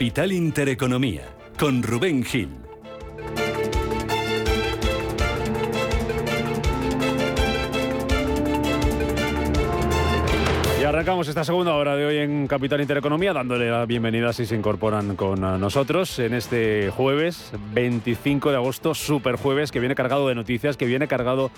Capital Intereconomía, con Rubén Gil. Y arrancamos esta segunda hora de hoy en Capital Intereconomía, dándole la bienvenida si se incorporan con eh, nosotros en este jueves 25 de agosto, super jueves, que viene cargado de noticias, que viene cargado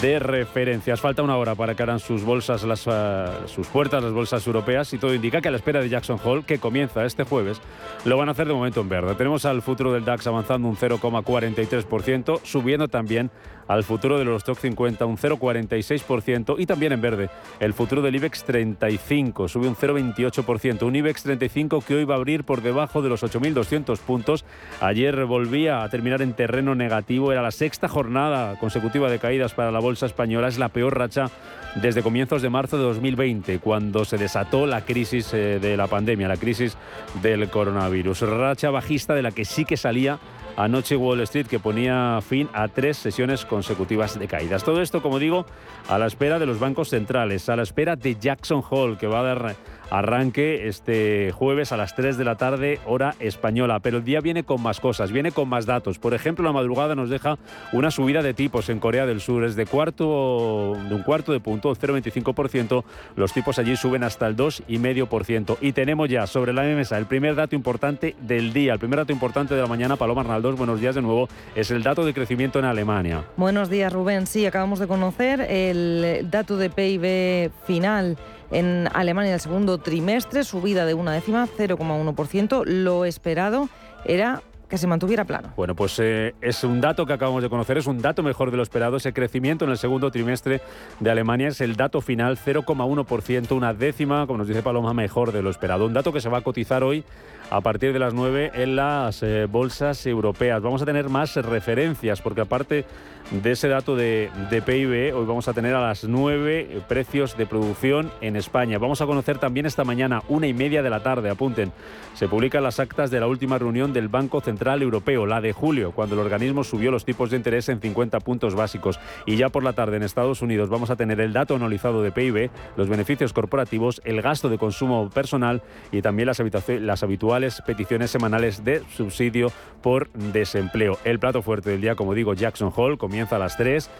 de referencias. Falta una hora para que abran sus bolsas, las, eh, sus puertas, las bolsas europeas, y todo indica que a la espera de Jackson Hole, que comienza este jueves, lo van a hacer de momento en verde. Tenemos al futuro del DAX avanzando un 0,43%, subiendo también al futuro de los Stock 50 un 0,46% y también en verde el futuro del IBEX 35 sube un 0,28%, un IBEX 35 que hoy va a abrir por debajo de los 8.200 puntos. Ayer volvía a terminar en terreno negativo, era la sexta jornada consecutiva de caídas para la bolsa española, es la peor racha desde comienzos de marzo de 2020, cuando se desató la crisis eh, de la pandemia, la crisis del coronavirus. Racha bajista de la que sí que salía anoche Wall Street que ponía fin a tres sesiones consecutivas de caídas. Todo esto, como digo, a la espera de los bancos centrales, a la espera de Jackson Hole, que va a dar arranque este jueves a las 3 de la tarde, hora española. Pero el día viene con más cosas, viene con más datos. Por ejemplo, la madrugada nos deja una subida de tipos en Corea del Sur. Es de, cuarto, de un cuarto de punto, el 0,25%. Los tipos allí suben hasta el 2,5%. Y tenemos ya sobre la mesa el primer dato importante del día, el primer dato importante de la mañana. Paloma Arnaldos, buenos días de nuevo. Es el dato de crecimiento en Alemania. Buenos días, Rubén. Sí, acabamos de conocer el dato de PIB final en Alemania el segundo trimestre, subida de una décima, 0,1%. Lo esperado era que se mantuviera plano. Bueno, pues eh, es un dato que acabamos de conocer, es un dato mejor de lo esperado. Ese crecimiento en el segundo trimestre de Alemania es el dato final, 0,1%, una décima, como nos dice Paloma, mejor de lo esperado. Un dato que se va a cotizar hoy a partir de las 9 en las eh, bolsas europeas. Vamos a tener más referencias, porque aparte de ese dato de, PIB, hoy vamos a tener a las 9 precios de producción en España. Vamos a conocer también esta mañana, una y media de la tarde, apunten, se publican las actas de la última reunión del Banco Central Europeo, la de julio, cuando el organismo subió los tipos de interés en 50 puntos básicos. Y ya por la tarde en Estados Unidos vamos a tener el dato anualizado de PIB, los beneficios corporativos, el gasto de consumo personal y también las, las habituales peticiones semanales de subsidio por desempleo. El plato fuerte del día, como digo, Jackson Hole, comienza a las 3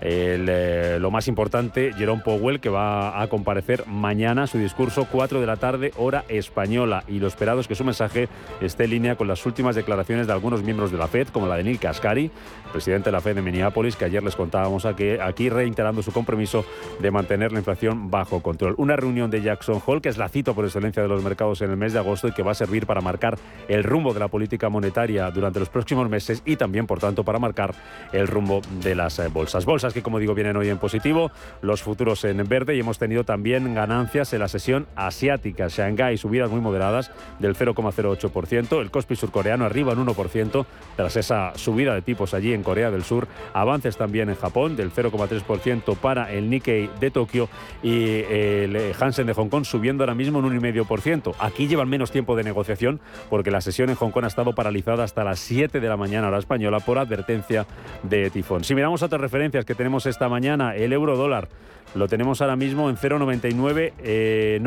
eh, lo más importante, Jerome Powell, que va a comparecer mañana, su discurso 4 de la tarde, hora española. Y lo esperado es que su mensaje esté en línea con las últimas declaraciones de algunos miembros de la FED, como la de Neil Kaskari, presidente de la FED de Minneapolis, que ayer les contábamos aquí, aquí reiterando su compromiso de mantener la inflación bajo control. Una reunión de Jackson Hole, que es la cita por excelencia de los mercados en el mes de agosto y que va a servir para marcar el rumbo de la política monetaria durante los próximos meses y también, por tanto, para marcar el rumbo de las eh, bolsas. Bolsas que, como digo, vienen hoy en positivo, los futuros en verde y hemos tenido también ganancias en la sesión asiática. Shanghai subidas muy moderadas del 0,08%, el Kospi surcoreano arriba en 1% tras esa subida de tipos allí en Corea del Sur, avances también en Japón del 0,3% para el Nikkei de Tokio y el Hansen de Hong Kong subiendo ahora mismo en 1,5%. Aquí llevan menos tiempo de negociación porque la sesión en Hong Kong ha estado paralizada hasta las 7 de la mañana hora española por advertencia de tifón. Si miramos otras referencias que tenemos esta mañana, el euro dólar lo tenemos ahora mismo en 0,9995 eh,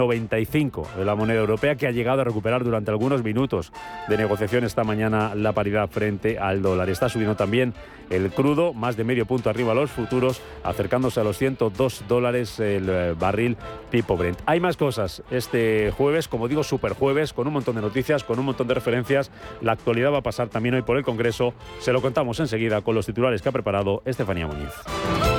de la moneda europea que ha llegado a recuperar durante algunos minutos de negociación esta mañana la paridad frente al dólar. Está subiendo también el crudo, más de medio punto arriba los futuros, acercándose a los 102 dólares el eh, barril tipo Brent. Hay más cosas este jueves, como digo, super jueves, con un montón de noticias, con un montón de referencias. La actualidad va a pasar también hoy por el Congreso. Se lo contamos enseguida con los titulares que ha preparado Estefanía Muñiz.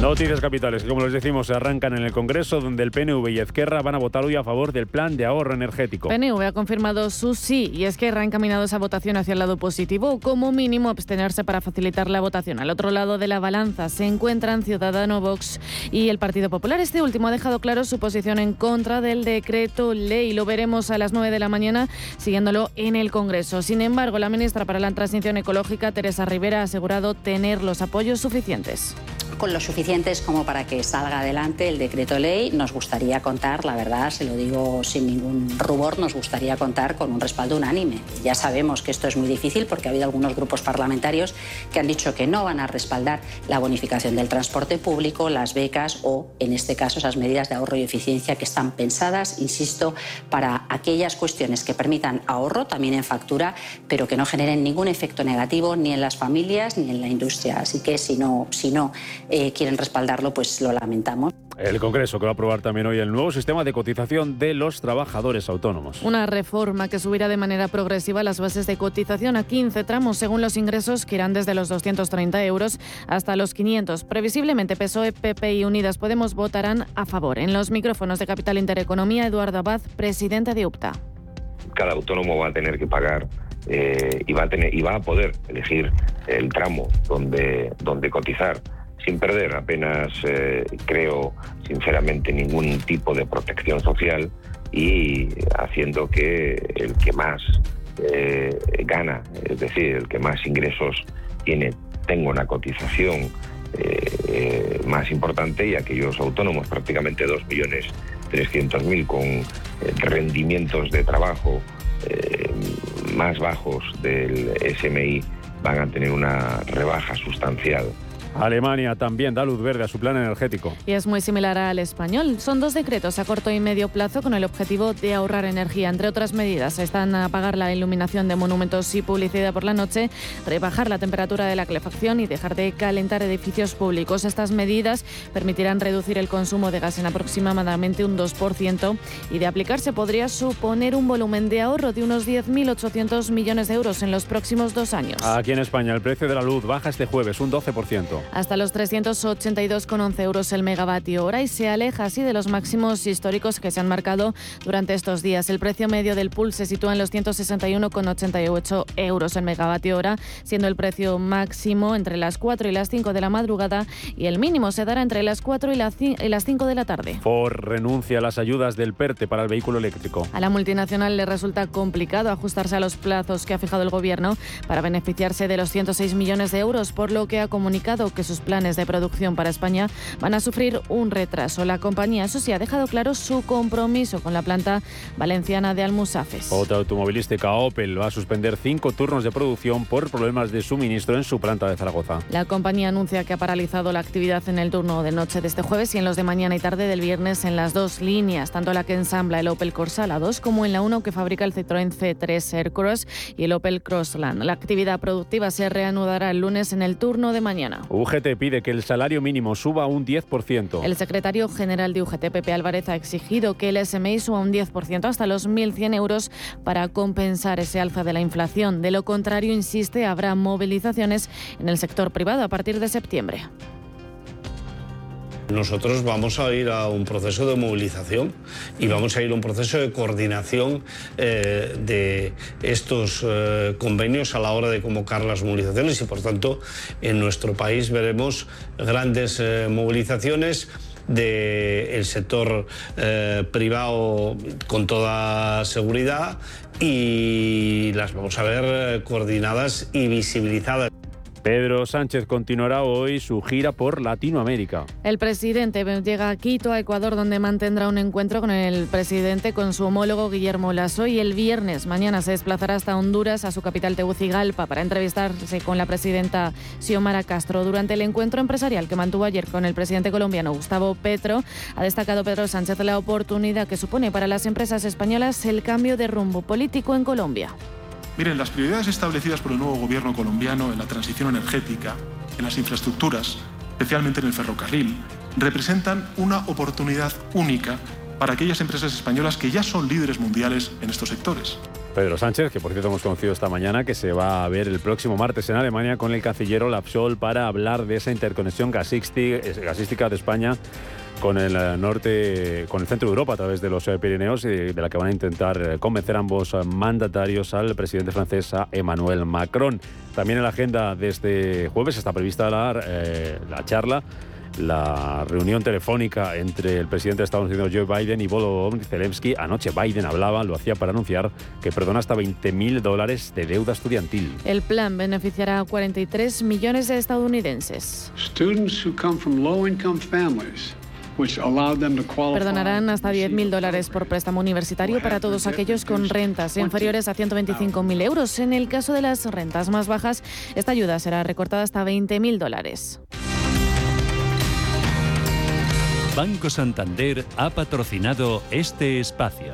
Noticias capitales que, como les decimos, se arrancan en el Congreso, donde el PNV y Ezquerra van a votar hoy a favor del plan de ahorro energético. PNV ha confirmado su sí y Ezquerra ha encaminado esa votación hacia el lado positivo o, como mínimo, abstenerse para facilitar la votación. Al otro lado de la balanza se encuentran Ciudadano, Vox y el Partido Popular. Este último ha dejado claro su posición en contra del decreto ley. Lo veremos a las 9 de la mañana, siguiéndolo en el Congreso. Sin embargo, la ministra para la Transición Ecológica, Teresa Rivera, ha asegurado tener los apoyos suficientes con los suficientes como para que salga adelante el decreto ley. Nos gustaría contar, la verdad, se lo digo sin ningún rubor, nos gustaría contar con un respaldo unánime. Ya sabemos que esto es muy difícil porque ha habido algunos grupos parlamentarios que han dicho que no van a respaldar la bonificación del transporte público, las becas o, en este caso, esas medidas de ahorro y eficiencia que están pensadas, insisto, para aquellas cuestiones que permitan ahorro también en factura, pero que no generen ningún efecto negativo ni en las familias ni en la industria. Así que si no, si no eh, quieren respaldarlo, pues lo lamentamos. El Congreso que va a aprobar también hoy el nuevo sistema de cotización de los trabajadores autónomos. Una reforma que subirá de manera progresiva las bases de cotización a 15 tramos según los ingresos que irán desde los 230 euros hasta los 500. Previsiblemente PSOE, PP y Unidas Podemos votarán a favor. En los micrófonos de Capital Intereconomía, Eduardo Abad, presidente de UPTA. Cada autónomo va a tener que pagar eh, y, va a tener, y va a poder elegir el tramo donde, donde cotizar sin perder apenas, eh, creo sinceramente, ningún tipo de protección social y haciendo que el que más eh, gana, es decir, el que más ingresos tiene, tenga una cotización eh, más importante y aquellos autónomos, prácticamente 2.300.000 con rendimientos de trabajo más bajos del SMI, van a tener una rebaja sustancial Alemania también da luz verde a su plan energético. Y es muy similar al español. Son dos decretos a corto y medio plazo con el objetivo de ahorrar energía. Entre otras medidas están apagar la iluminación de monumentos y publicidad por la noche, rebajar la temperatura de la calefacción y dejar de calentar edificios públicos. Estas medidas permitirán reducir el consumo de gas en aproximadamente un 2% y de aplicarse podría suponer un volumen de ahorro de unos 10.800 millones de euros en los próximos dos años. Aquí en España el precio de la luz baja este jueves un 12% hasta los 382,11 euros el megavatio hora y se aleja así de los máximos históricos que se han marcado durante estos días. El precio medio del pool se sitúa en los 161,88 euros el megavatio hora, siendo el precio máximo entre las 4 y las 5 de la madrugada y el mínimo se dará entre las 4 y las 5 de la tarde. Ford renuncia a las ayudas del PERTE para el vehículo eléctrico. A la multinacional le resulta complicado ajustarse a los plazos que ha fijado el gobierno para beneficiarse de los 106 millones de euros, por lo que ha comunicado que sus planes de producción para España van a sufrir un retraso. La compañía, eso sí, ha dejado claro su compromiso con la planta valenciana de Almusafes. Otra automovilística, Opel, va a suspender cinco turnos de producción por problemas de suministro en su planta de Zaragoza. La compañía anuncia que ha paralizado la actividad en el turno de noche de este jueves y en los de mañana y tarde del viernes en las dos líneas, tanto la que ensambla el Opel Corsa, la 2, como en la 1 que fabrica el Citroën C3 Aircross y el Opel Crossland. La actividad productiva se reanudará el lunes en el turno de mañana. UGT pide que el salario mínimo suba un 10%. El secretario general de UGT, Pepe Álvarez, ha exigido que el SMI suba un 10% hasta los 1.100 euros para compensar ese alza de la inflación. De lo contrario, insiste, habrá movilizaciones en el sector privado a partir de septiembre. Nosotros vamos a ir a un proceso de movilización y vamos a ir a un proceso de coordinación eh, de estos eh, convenios a la hora de convocar las movilizaciones y por tanto en nuestro país veremos grandes eh, movilizaciones del sector privado con toda seguridad y las vamos a ver coordinadas y visibilizadas. Pedro Sánchez continuará hoy su gira por Latinoamérica. El presidente llega a Quito, a Ecuador, donde mantendrá un encuentro con el presidente, con su homólogo Guillermo Lasso, y el viernes mañana se desplazará hasta Honduras, a su capital Tegucigalpa, para entrevistarse con la presidenta Xiomara Castro. Durante el encuentro empresarial que mantuvo ayer con el presidente colombiano Gustavo Petro, ha destacado Pedro Sánchez la oportunidad que supone para las empresas españolas el cambio de rumbo político en Colombia. Miren, las prioridades establecidas por el nuevo gobierno colombiano en la transición energética, en las infraestructuras, especialmente en el ferrocarril, representan una oportunidad única para aquellas empresas españolas que ya son líderes mundiales en estos sectores. Pedro Sánchez, que por cierto hemos conocido esta mañana, que se va a ver el próximo martes en Alemania con el canciller Olaf Scholz para hablar de esa interconexión gasística de España con el eh, norte, con el centro de Europa a través de los eh, Pirineos y de la que van a intentar eh, convencer ambos mandatarios al presidente francés Emmanuel Macron. También en la agenda de este jueves está prevista la, la charla la reunión telefónica entre el presidente de Estados Unidos Joe Biden y Volodymyr Zelensky. Anoche Biden hablaba, lo hacía para anunciar que perdona hasta 20.000 dólares de deuda estudiantil. El plan beneficiará a 43 millones de estadounidenses. Students who come from low-income families Perdonarán hasta 10.000 dólares por préstamo universitario para todos aquellos con rentas inferiores a 125.000 euros. En el caso de las rentas más bajas, esta ayuda será recortada hasta 20.000 dólares. Banco Santander ha patrocinado este espacio.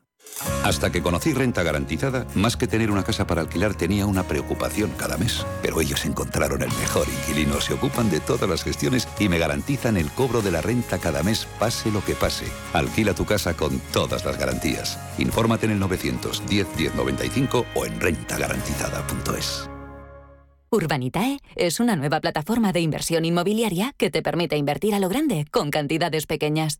Hasta que conocí Renta Garantizada, más que tener una casa para alquilar tenía una preocupación cada mes. Pero ellos encontraron el mejor inquilino, se ocupan de todas las gestiones y me garantizan el cobro de la renta cada mes, pase lo que pase. Alquila tu casa con todas las garantías. Infórmate en el 910 1095 o en rentagarantizada.es. Urbanitae es una nueva plataforma de inversión inmobiliaria que te permite invertir a lo grande con cantidades pequeñas.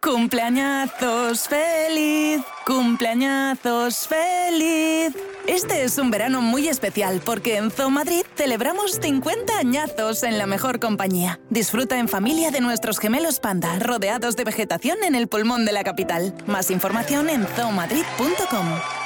Cumpleañazos feliz, cumpleañazos feliz. Este es un verano muy especial porque en Zoo Madrid celebramos 50 añazos en la mejor compañía. Disfruta en familia de nuestros gemelos panda, rodeados de vegetación en el pulmón de la capital. Más información en zoomadrid.com.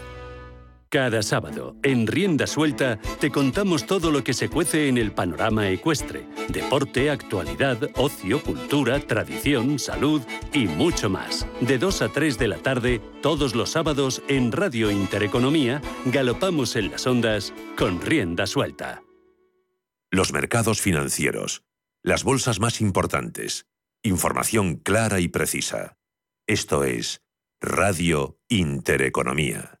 Cada sábado, en Rienda Suelta, te contamos todo lo que se cuece en el panorama ecuestre. Deporte, actualidad, ocio, cultura, tradición, salud y mucho más. De 2 a 3 de la tarde, todos los sábados, en Radio Intereconomía, galopamos en las ondas con Rienda Suelta. Los mercados financieros. Las bolsas más importantes. Información clara y precisa. Esto es Radio Intereconomía.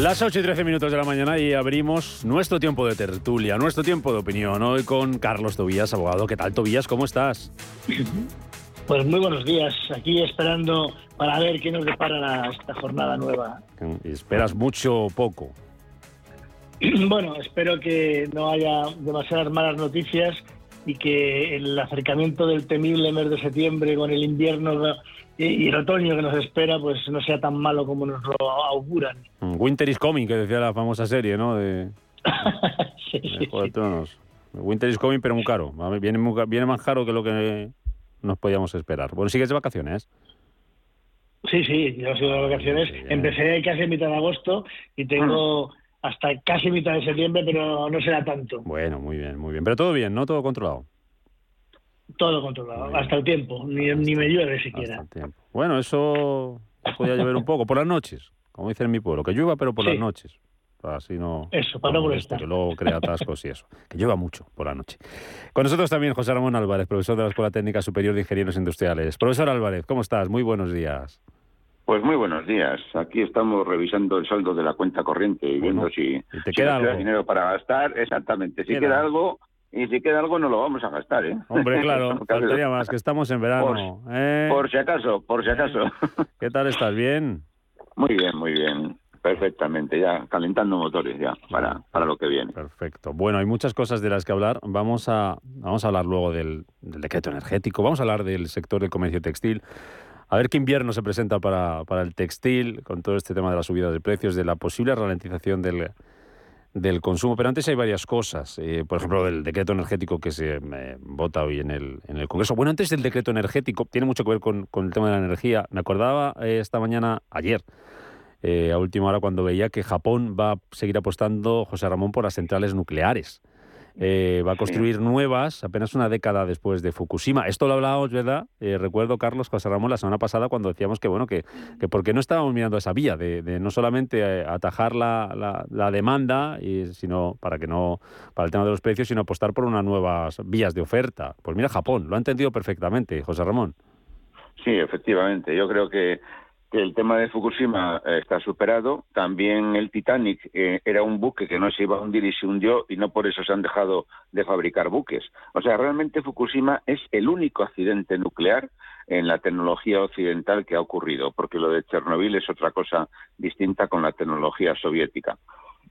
Las 8 y 13 minutos de la mañana y abrimos nuestro tiempo de tertulia, nuestro tiempo de opinión. Hoy con Carlos Tobías, abogado. ¿Qué tal, Tobías? ¿Cómo estás? Pues muy buenos días. Aquí esperando para ver qué nos depara esta jornada nueva. ¿Esperas mucho o poco? Bueno, espero que no haya demasiadas malas noticias y que el acercamiento del temible mes de septiembre con el invierno y el otoño que nos espera pues no sea tan malo como nos lo auguran. Mm, Winter is coming, que decía la famosa serie, ¿no? De, sí, de Juego de Tronos. Winter is coming, pero muy caro. Viene, muy, viene más caro que lo que nos podíamos esperar. Bueno, ¿sigues de vacaciones? Sí, sí, yo sigo de vacaciones. Empecé casi a mitad de agosto y tengo hasta casi mitad de septiembre, pero no será tanto. Bueno, muy bien, muy bien. Pero todo bien, ¿no? Todo controlado. Todo controlado, hasta el tiempo, ni, ni me llueve siquiera. Bueno, eso podía llover un poco, por las noches, como dicen en mi pueblo, que llueva pero por Sí. las noches. Así no... Eso, para no molestar. Que luego crea atascos y eso. Que llueva mucho por la noche. Con nosotros también José Ramón Álvarez, profesor de la Escuela Técnica Superior de Ingenieros Industriales. Profesor Álvarez, ¿cómo estás? Muy buenos días. Pues muy buenos días. Aquí estamos revisando el saldo de la cuenta corriente y viendo si, te si queda nos queda algo? dinero para gastar. Exactamente. Si Queda. queda algo y si queda algo no lo vamos a gastar, ¿eh? Hombre, claro, faltaría más, que estamos en verano. ¿eh? Por, si acaso, por si acaso. ¿Qué tal estás? ¿Bien? Muy bien, muy bien. Perfectamente, ya calentando motores ya para, para lo que viene. Perfecto. Bueno, hay muchas cosas de las que hablar. Vamos a, vamos a hablar luego del, del decreto energético, vamos a hablar del sector del comercio textil. A ver qué invierno se presenta para, para el textil, con todo este tema de la subida de precios, de la posible ralentización del, del consumo. Pero antes hay varias cosas. Eh, por ejemplo, el decreto energético que se eh, vota hoy en el, en el Congreso. Bueno, antes del decreto energético, tiene mucho que ver con, con el tema de la energía. Me acordaba eh, esta mañana, ayer, a última hora, cuando veía que Japón va a seguir apostando, José Ramón, por las centrales nucleares. Eh, va a construir nuevas apenas una década después de Fukushima. Esto lo hablábamos, ¿verdad? Eh, recuerdo, Carlos José Ramón, la semana pasada cuando decíamos que, bueno, que, que por qué no estábamos mirando esa vía de, no solamente eh, atajar la, la, demanda, y, sino para que no, para el tema de los precios, sino apostar por unas nuevas vías de oferta. Pues mira, Japón, lo ha entendido perfectamente, José Ramón. Sí, efectivamente. Yo creo que el tema de Fukushima eh, está superado. También el Titanic eh, era un buque que no se iba a hundir y se hundió y no por eso se han dejado de fabricar buques. O sea, realmente Fukushima es el único accidente nuclear en la tecnología occidental que ha ocurrido, porque lo de Chernobyl es otra cosa distinta con la tecnología soviética.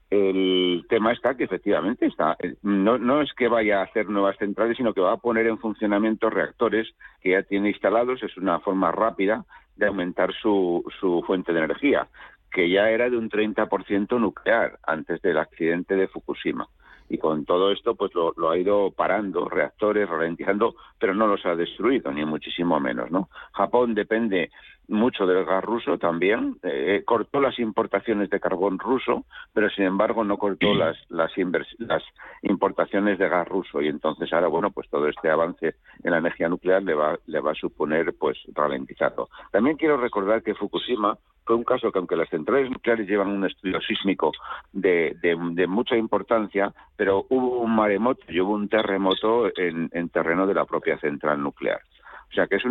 El tema está que efectivamente está, eh, no es que vaya a hacer nuevas centrales, sino que va a poner en funcionamiento reactores que ya tiene instalados, es una forma rápida de aumentar su, su fuente de energía, que ya era de un 30% nuclear antes del accidente de Fukushima. Y con todo esto, pues lo, ha ido parando, reactores, ralentizando, pero no los ha destruido, ni muchísimo menos, ¿no? Japón depende mucho del gas ruso también, eh, cortó las importaciones de carbón ruso, pero sin embargo no cortó las, las, las importaciones de gas ruso y entonces ahora, bueno, pues todo este avance en la energía nuclear le va, le va a suponer pues ralentizarlo. También quiero recordar que Fukushima fue un caso que aunque las centrales nucleares llevan un estudio sísmico de, de, mucha importancia, pero hubo un maremoto y hubo un terremoto en, en terreno de la propia central nuclear. O sea que es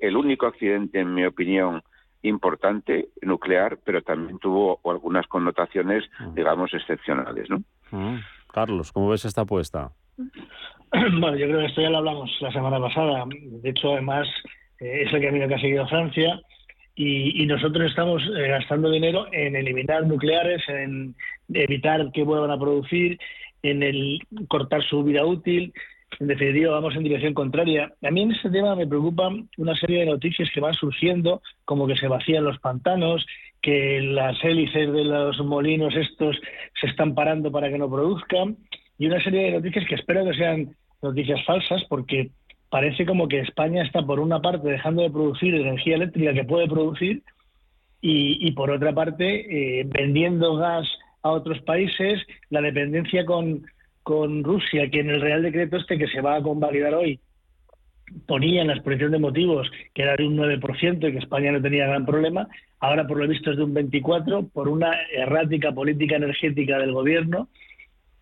el único accidente, en mi opinión, importante nuclear, pero también tuvo algunas connotaciones, mm. digamos, excepcionales, ¿no? Mm. Carlos, ¿cómo ves esta apuesta? Bueno, yo creo que esto ya lo hablamos la semana pasada. De hecho, además, eh, es el camino que ha seguido Francia. Y, nosotros estamos eh, gastando dinero en eliminar nucleares, en evitar que vuelvan a producir, en el cortar su vida útil en definitiva, vamos en dirección contraria. A mí en este tema me preocupan una serie de noticias que van surgiendo, como que se vacían los pantanos, que las hélices de los molinos estos se están parando para que no produzcan, y una serie de noticias que espero que sean noticias falsas, porque parece como que España está, por una parte, dejando de producir energía eléctrica que puede producir, y, por otra parte, eh, vendiendo gas a otros países, la dependencia con con Rusia, que en el Real Decreto este que se va a convalidar hoy ponía en la exposición de motivos que era de un 9% y que España no tenía gran problema, ahora por lo visto es de un 24% por una errática política energética del gobierno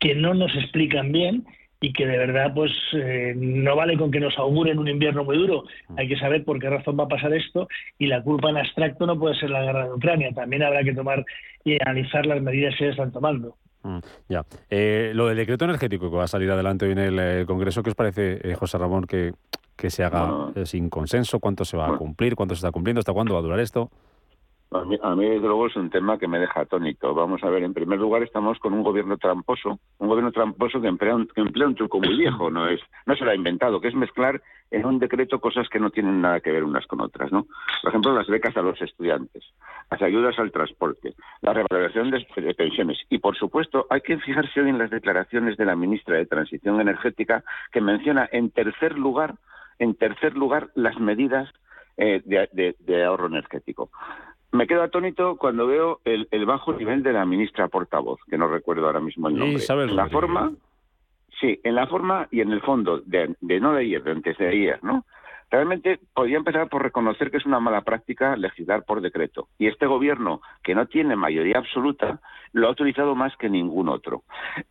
que no nos explican bien y que de verdad pues eh, no vale con que nos auguren un invierno muy duro. Hay que saber por qué razón va a pasar esto y la culpa en abstracto no puede ser la guerra de Ucrania. También habrá que tomar y analizar las medidas que se están tomando. Mm, ya. Eh, lo del decreto energético que va a salir adelante hoy en el eh, Congreso, ¿qué os parece, eh, José Ramón, que, que se haga sin consenso? ¿Cuánto se va a cumplir? ¿Cuánto se está cumpliendo? ¿Hasta cuándo va a durar esto? A mí, a mí, desde luego, es un tema que me deja atónito. Vamos a ver, en primer lugar, estamos con un gobierno tramposo, un gobierno tramposo que emplea un, que emplea un truco muy viejo, no es no se lo ha inventado, que es mezclar en un decreto cosas que no tienen nada que ver unas con otras, ¿no? Por ejemplo, las becas a los estudiantes, las ayudas al transporte, la revaloración de, pensiones y, por supuesto, hay que fijarse hoy en las declaraciones de la ministra de Transición Energética que menciona en tercer lugar, en tercer lugar, las medidas eh, de, ahorro energético. Me quedo atónito cuando veo el, bajo nivel de la ministra portavoz, que no recuerdo ahora mismo el nombre. la forma, sí, en la forma y en el fondo, de, no de ayer, de antes de ayer, ¿no? Realmente podría empezar por reconocer que es una mala práctica legislar por decreto. Y este gobierno, que no tiene mayoría absoluta, lo ha utilizado más que ningún otro.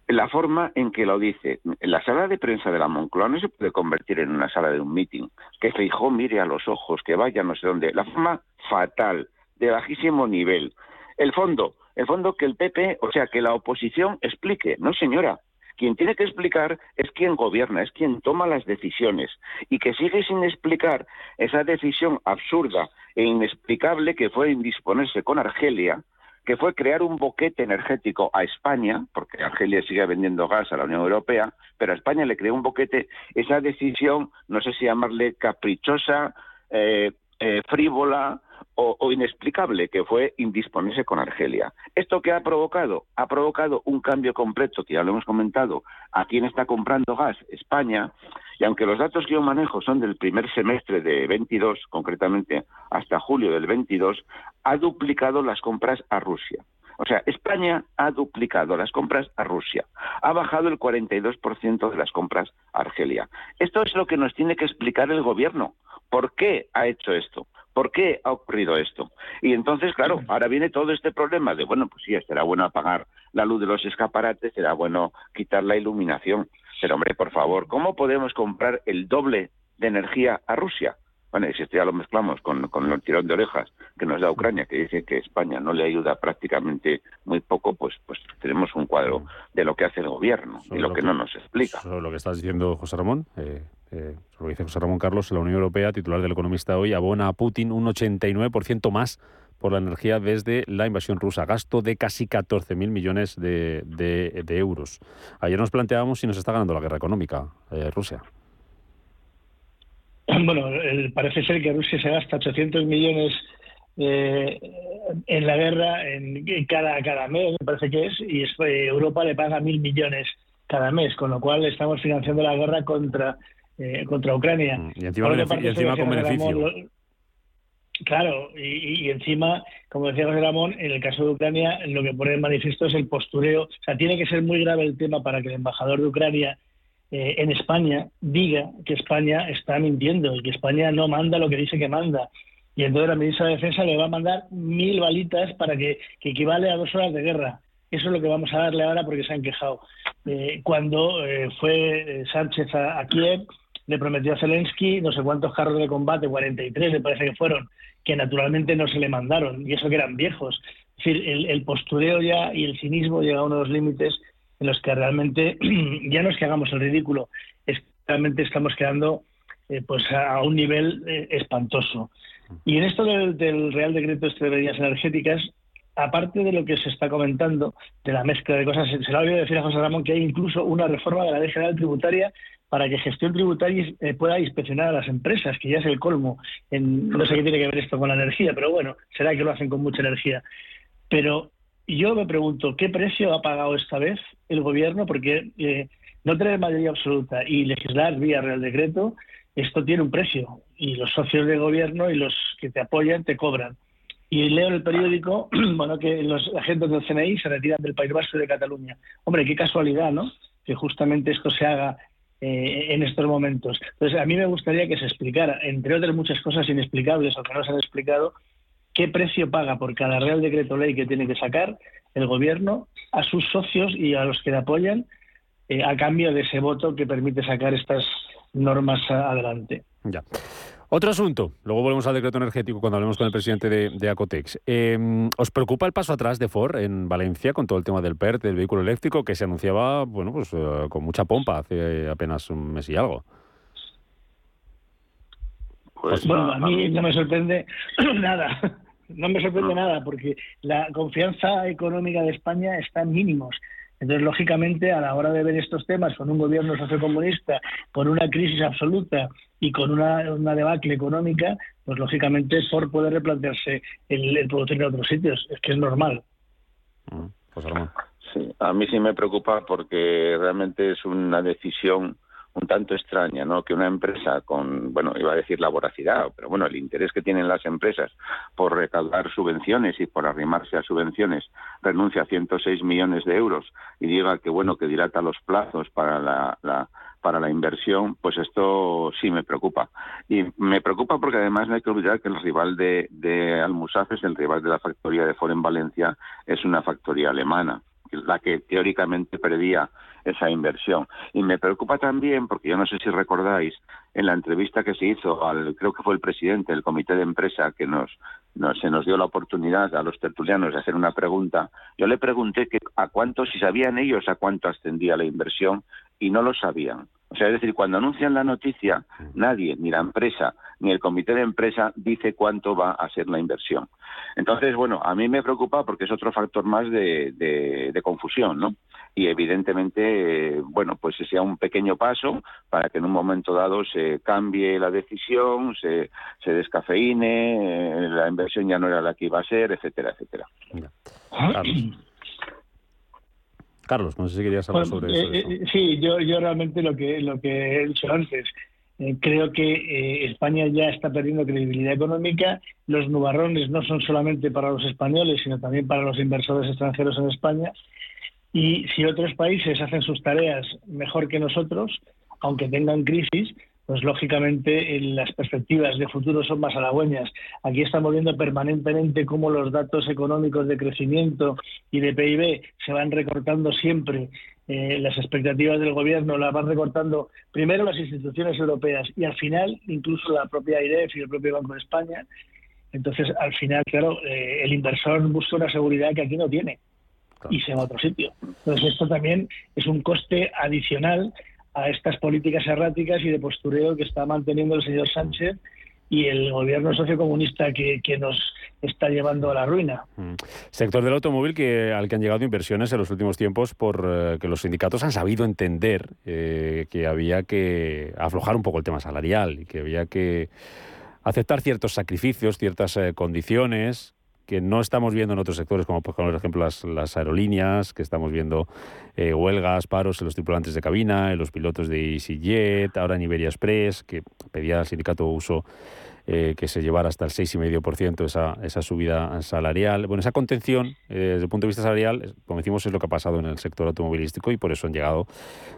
La forma en que lo dice, la sala de prensa de la Moncloa no se puede convertir en una sala de un meeting, que Feijó mire a los ojos, que vaya no sé dónde. La forma fatal, de bajísimo nivel. El fondo, el fondo que el PP, o sea, que la oposición explique. No, señora, Quien tiene que explicar es quien gobierna, es quien toma las decisiones y que sigue sin explicar esa decisión absurda e inexplicable que fue indisponerse con Argelia, que fue crear un boquete energético a España, porque Argelia sigue vendiendo gas a la Unión Europea, pero a España le creó un boquete, esa decisión, no sé si llamarle caprichosa, eh, eh, frívola o, inexplicable, que fue indisponerse con Argelia. ¿Esto qué ha provocado? Ha provocado un cambio completo, que ya lo hemos comentado, a quién está comprando gas, España, y aunque los datos que yo manejo son del primer semestre de 22, concretamente hasta julio del 22, ha duplicado las compras a Rusia. O sea, España ha duplicado las compras a Rusia, ha bajado el 42% de las compras a Argelia. Esto es lo que nos tiene que explicar el gobierno. ¿Por qué ha hecho esto? ¿Por qué ha ocurrido esto? Y entonces, claro, ahora viene todo este problema de, bueno, pues sí, será bueno apagar la luz de los escaparates, será bueno quitar la iluminación. Pero, hombre, por favor, ¿cómo podemos comprar el doble de energía a Rusia? Bueno, y si esto ya lo mezclamos con, con el tirón de orejas que nos da Ucrania, que dice que España no le ayuda prácticamente muy poco, pues, pues tenemos un cuadro de lo que hace el gobierno y lo, que, no nos explica. Sobre lo que estás diciendo, José Ramón, eh, eh, lo dice José Ramón Carlos, la Unión Europea, titular del Economista hoy, abona a Putin un 89% más por la energía desde la invasión rusa, gasto de casi 14.000 millones de, euros. Ayer nos planteábamos si nos está ganando la guerra económica eh, Rusia. Bueno, parece ser que Rusia se gasta 800 millones eh, en la guerra en, cada, cada mes, me parece que es, y Europa le paga mil millones cada mes, con lo cual estamos financiando la guerra contra eh, contra Ucrania. Mm, y encima, con beneficio. claro, y, encima, como decía José Ramón, en el caso de Ucrania lo que pone en manifiesto es el postureo. O sea, tiene que ser muy grave el tema para que el embajador de Ucrania eh, en España diga que España está mintiendo y que España no manda lo que dice que manda. Y entonces la ministra de Defensa le va a mandar mil balitas para que, que equivale a dos horas de guerra. Eso es lo que vamos a darle ahora porque se han quejado. Eh, cuando fue Sánchez a Kiev, le prometió a Zelensky no sé cuántos carros de combate, 43 me parece que fueron, que naturalmente no se le mandaron, y eso que eran viejos. Es decir, el, postureo ya y el cinismo llega a uno de los límites en los que realmente ya no es que hagamos el ridículo, es realmente estamos quedando eh, pues a un nivel eh, espantoso. Y en esto del, Real Decreto este de Medidas Energéticas, aparte de lo que se está comentando, de la mezcla de cosas, se le ha olvidado decir a José Ramón que hay incluso una reforma de la Ley General Tributaria para que gestión tributaria eh, pueda inspeccionar a las empresas, que ya es el colmo. En, no sé qué tiene que ver esto con la energía, pero bueno, será que lo hacen con mucha energía. Pero yo me pregunto, ¿qué precio ha pagado esta vez el gobierno? Porque eh, no tener mayoría absoluta y legislar vía Real Decreto, esto tiene un precio. Y los socios de gobierno y los que te apoyan te cobran. Y leo en el periódico bueno, que los agentes del CNI se retiran del País Vasco de Cataluña. Hombre, qué casualidad, ¿no? Que justamente esto se haga eh, en estos momentos. Entonces, a mí me gustaría que se explicara, entre otras muchas cosas inexplicables o que no se han explicado, qué precio paga por cada Real Decreto Ley que tiene que sacar el Gobierno a sus socios y a los que le apoyan eh, a cambio de ese voto que permite sacar estas normas adelante. Ya. Otro asunto, luego volvemos al decreto energético cuando hablemos con el presidente de, Acotex. Em, ¿Os preocupa el paso atrás de Ford en Valencia con todo el tema del PERT, del vehículo eléctrico, que se anunciaba bueno, pues, eh, con mucha pompa hace apenas un mes y algo? Pues, bueno, a mí no me sorprende nada. No me sorprende nada porque la confianza económica de España está en mínimos. Entonces, lógicamente, a la hora de ver estos temas con un gobierno sociocomunista, con una crisis absoluta y con una, una debacle económica, pues lógicamente por poder replantearse el, el producir en otros sitios. Es que es normal. Mm, pues, sí, a mí sí me preocupa porque realmente es una decisión un tanto extraña, ¿no? Que una empresa con, bueno, iba a decir la voracidad, pero bueno, el interés que tienen las empresas por recaudar subvenciones y por arrimarse a subvenciones renuncia a 106 millones de euros y diga que, bueno, que dilata los plazos para la, para la inversión, pues esto sí me preocupa. Y me preocupa porque además no hay que olvidar que el rival de, de Almusafes, el rival de la factoría de Ford en Valencia, es una factoría alemana la que teóricamente perdía esa inversión. Y me preocupa también, porque yo no sé si recordáis, en la entrevista que se hizo al, creo que fue el presidente del comité de empresa que nos se nos dio la oportunidad a los tertulianos de hacer una pregunta, yo le pregunté que a cuánto, si sabían ellos a cuánto ascendía la inversión, y no lo sabían. O sea, es decir, cuando anuncian la noticia, nadie, ni la empresa, ni el comité de empresa, dice cuánto va a ser la inversión. Entonces, bueno, a mí me preocupa porque es otro factor más de, de, confusión, ¿no? Y evidentemente, bueno, pues sea un pequeño paso para que en un momento dado se cambie la decisión, se, se descafeine, eh, la inversión ya no era la que iba a ser, etcétera, etcétera. Carlos, no sé si querías hablar sobre eso, eh, eh, sí, yo, yo realmente lo que, lo que he dicho antes, eh, creo que España ya está perdiendo credibilidad económica. Los nubarrones no son solamente para los españoles, sino también para los inversores extranjeros en España. Y si otros países hacen sus tareas mejor que nosotros, aunque tengan crisis, pues lógicamente las perspectivas de futuro son más halagüeñas. Aquí estamos viendo permanentemente cómo los datos económicos de crecimiento y de PIB se van recortando siempre. Eh, las expectativas del gobierno las van recortando primero las instituciones europeas y al final incluso la propia IREF y el propio Banco de España. Entonces, al final, claro, eh, el inversor busca una seguridad que aquí no tiene y se va a otro sitio. Entonces, esto también es un coste adicional a estas políticas erráticas y de postureo que está manteniendo el señor Sánchez y el gobierno sociocomunista que, que nos está llevando a la ruina. Mm. Sector del automóvil que al que han llegado inversiones en los últimos tiempos por eh, que los sindicatos han sabido entender eh, que había que aflojar un poco el tema salarial y que había que aceptar ciertos sacrificios, ciertas eh, condiciones que no estamos viendo en otros sectores, como por ejemplo las, aerolíneas, que estamos viendo eh, huelgas, paros en los tripulantes de cabina, en los pilotos de EasyJet, ahora en Iberia Express, que pedía al sindicato uso eh, que se llevara hasta el 6,5% esa, esa subida salarial. Bueno, esa contención, eh, desde el punto de vista salarial, como decimos, es lo que ha pasado en el sector automovilístico y por eso han llegado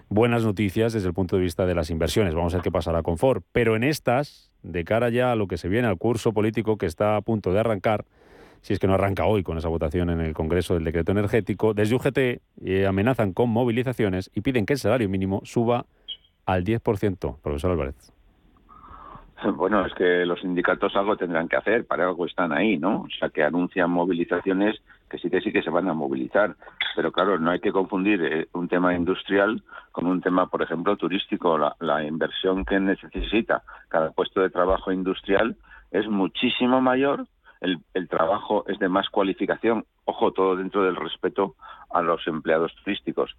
buenas noticias desde el punto de vista de las inversiones. Vamos a ver qué pasará con Ford. Pero en estas, de cara ya a lo que se viene al curso político que está a punto de arrancar, si es que no arranca hoy con esa votación en el Congreso del decreto energético, desde UGT eh, amenazan con movilizaciones y piden que el salario mínimo suba al 10%. Profesor Álvarez. Bueno, es que los sindicatos algo tendrán que hacer, para algo están ahí, ¿no? O sea, que anuncian movilizaciones que sí que sí que se van a movilizar. Pero claro, no hay que confundir eh, un tema industrial con un tema, por ejemplo, turístico. La, la inversión que necesita cada puesto de trabajo industrial es muchísimo mayor el, trabajo es de más cualificación, ojo, todo dentro del respeto a los empleados turísticos,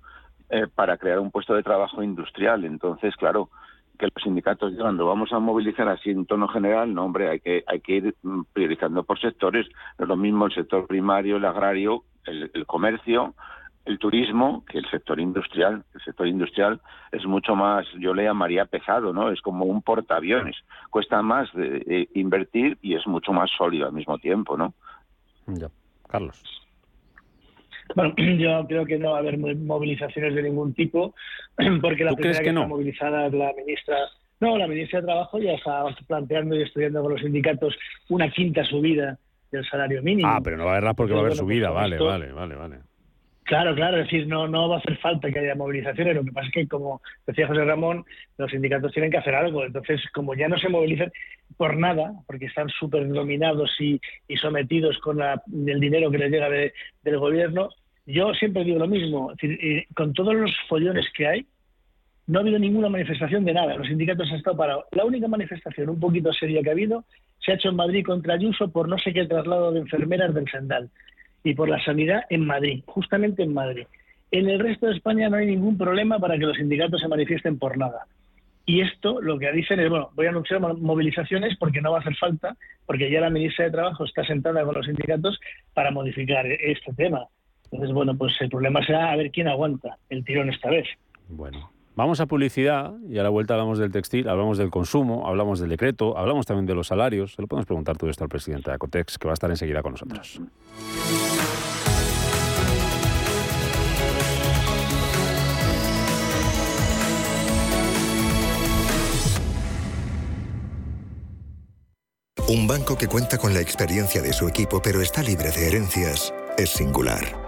eh, para crear un puesto de trabajo industrial. Entonces, claro, que los sindicatos digan, lo vamos a movilizar así en tono general, no, hombre, hay que, hay que ir mm, priorizando por sectores. No es lo mismo el sector primario, el agrario, el comercio, el turismo que el sector industrial. El sector industrial es mucho más, yo le llamaría pesado, ¿no? Es como un portaaviones. Cuesta más de, invertir y es mucho más sólido al mismo tiempo, ¿no? Ya. Carlos. Bueno, yo creo que no va a haber movilizaciones de ningún tipo, porque la primera que, no? movilizada es la ministra. No, la ministra de Trabajo ya está planteando y estudiando con los sindicatos una quinta subida del salario mínimo. Ah, pero no va a haberla porque va a haber subida, vale, vale, vale, vale. Claro, claro, es decir, no, no va a hacer falta que haya movilizaciones. Lo que pasa es que, como decía José Ramón, los sindicatos tienen que hacer algo. Entonces, como ya no se movilizan por nada, porque están súper dominados y, sometidos con el dinero que les llega del gobierno, yo siempre digo lo mismo. Eh, con todos los follones que hay, no ha habido ninguna manifestación de nada. Los sindicatos han estado parados. La única manifestación un poquito seria que ha habido se ha hecho en Madrid contra Ayuso por no sé qué traslado de enfermeras del Sendal y por la sanidad en Madrid, justamente en Madrid. En el resto de España no hay ningún problema para que los sindicatos se manifiesten por nada. Y esto lo que dicen es, bueno, voy a anunciar movilizaciones porque no va a hacer falta, porque ya la ministra de Trabajo está sentada con los sindicatos para modificar este tema. Entonces, bueno, pues el problema será a ver quién aguanta el tirón esta vez. Bueno, Vamos a publicidad y a la vuelta hablamos del textil, hablamos del consumo, hablamos del decreto, hablamos también de los salarios. Se lo podemos preguntar todo esto al presidente de Acotex, que va a estar enseguida con nosotros. Un banco que cuenta con la experiencia de su equipo pero está libre de herencias es singular.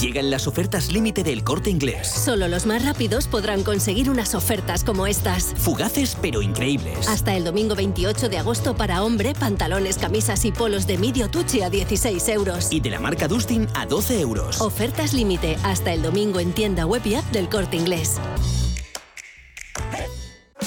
Llegan las ofertas límite del corte inglés. Solo los más rápidos podrán conseguir unas ofertas como estas. Fugaces pero increíbles. Hasta el domingo 28 de agosto para hombre, pantalones, camisas y polos de medio tuche a 16 euros. Y de la marca Dustin a 12 euros. Ofertas límite hasta el domingo en tienda web y app del corte inglés.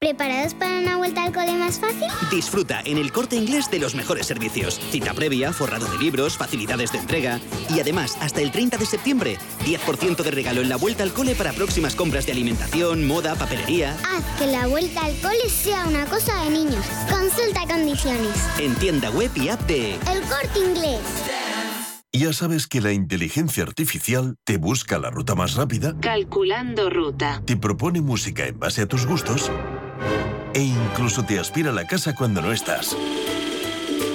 ¿Preparados para una vuelta al cole más fácil? Disfruta en el corte inglés de los mejores servicios. Cita previa, forrado de libros, facilidades de entrega. Y además, hasta el 30 de septiembre, 10% de regalo en la vuelta al cole para próximas compras de alimentación, moda, papelería. Haz que la vuelta al cole sea una cosa de niños. Consulta condiciones. En tienda web y app de El corte inglés. Ya sabes que la inteligencia artificial te busca la ruta más rápida, Calculando ruta. te propone música en base a tus gustos e incluso te aspira a la casa cuando no estás.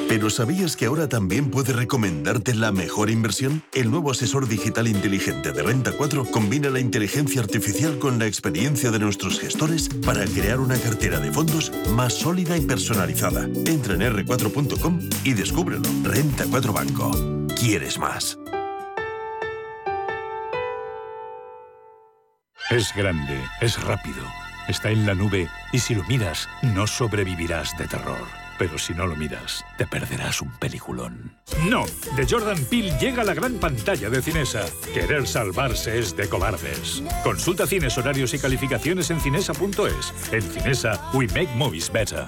Pero ¿sabías que ahora también puede recomendarte la mejor inversión? El nuevo asesor digital inteligente de Renta 4 combina la inteligencia artificial con la experiencia de nuestros gestores para crear una cartera de fondos más sólida y personalizada. Entra en r4.com y descúbrelo. Renta 4 Banco. ¿Quieres más? Es grande, es rápido, está en la nube y si lo miras no sobrevivirás de terror. Pero si no lo miras, te perderás un peliculón. No, de Jordan Peele llega a la gran pantalla de Cinesa. Querer salvarse es de cobardes. Consulta cines, horarios y calificaciones en cinesa.es. En Cinesa, we make movies better.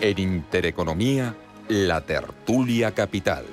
En Intereconomía, la tertulia capital.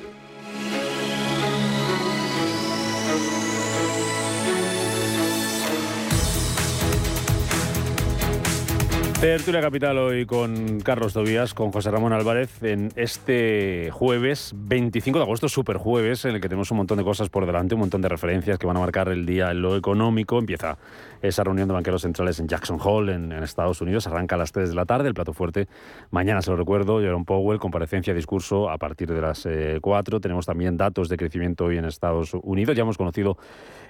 Tertulia Capital hoy con Carlos Tobías, con José Ramón Álvarez, en este jueves 25 de agosto, super jueves, en el que tenemos un montón de cosas por delante, un montón de referencias que van a marcar el día en lo económico. Empieza esa reunión de banqueros centrales en Jackson en, en Estados Unidos, arranca a las 3 de la tarde, el plato fuerte. Mañana, se lo recuerdo, Jerome Powell, comparecencia, discurso a partir de las eh, 4. Tenemos también datos de crecimiento hoy en Estados Unidos. Ya hemos conocido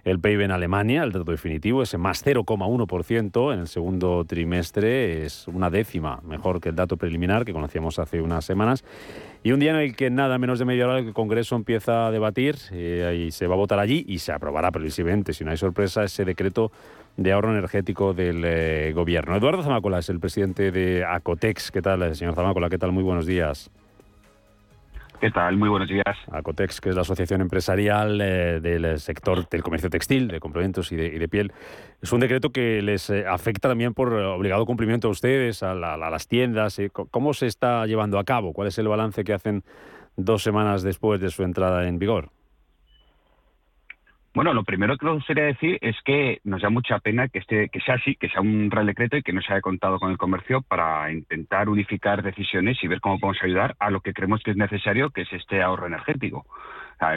el PIB en Alemania, el dato definitivo, ese más 0,1% en el segundo trimestre, es una décima mejor que el dato preliminar que conocíamos hace unas semanas. Y un día en el que nada menos de media hora el Congreso empieza a debatir eh, y se va a votar allí y se aprobará previsiblemente, si no hay sorpresa, ese decreto de ahorro energético del eh, gobierno. Eduardo Zamacola es el presidente de Acotex. ¿Qué tal, eh, señor Zamacola? ¿Qué tal? Muy buenos días. ¿Qué tal? Muy buenos días. Acotex, que es la asociación empresarial eh, del sector del comercio textil, de complementos y de, y de piel. Es un decreto que les eh, afecta también por obligado cumplimiento a ustedes, a, la- a las tiendas. ¿Cómo se está llevando a cabo? ¿Cuál es el balance que hacen dos semanas después de su entrada en vigor? Bueno, lo primero que nos gustaría decir es que nos da mucha pena que este, que sea así, que sea un real decreto y que no se haya contado con el comercio para intentar unificar decisiones y ver cómo podemos ayudar a lo que creemos que es necesario, que es este ahorro energético.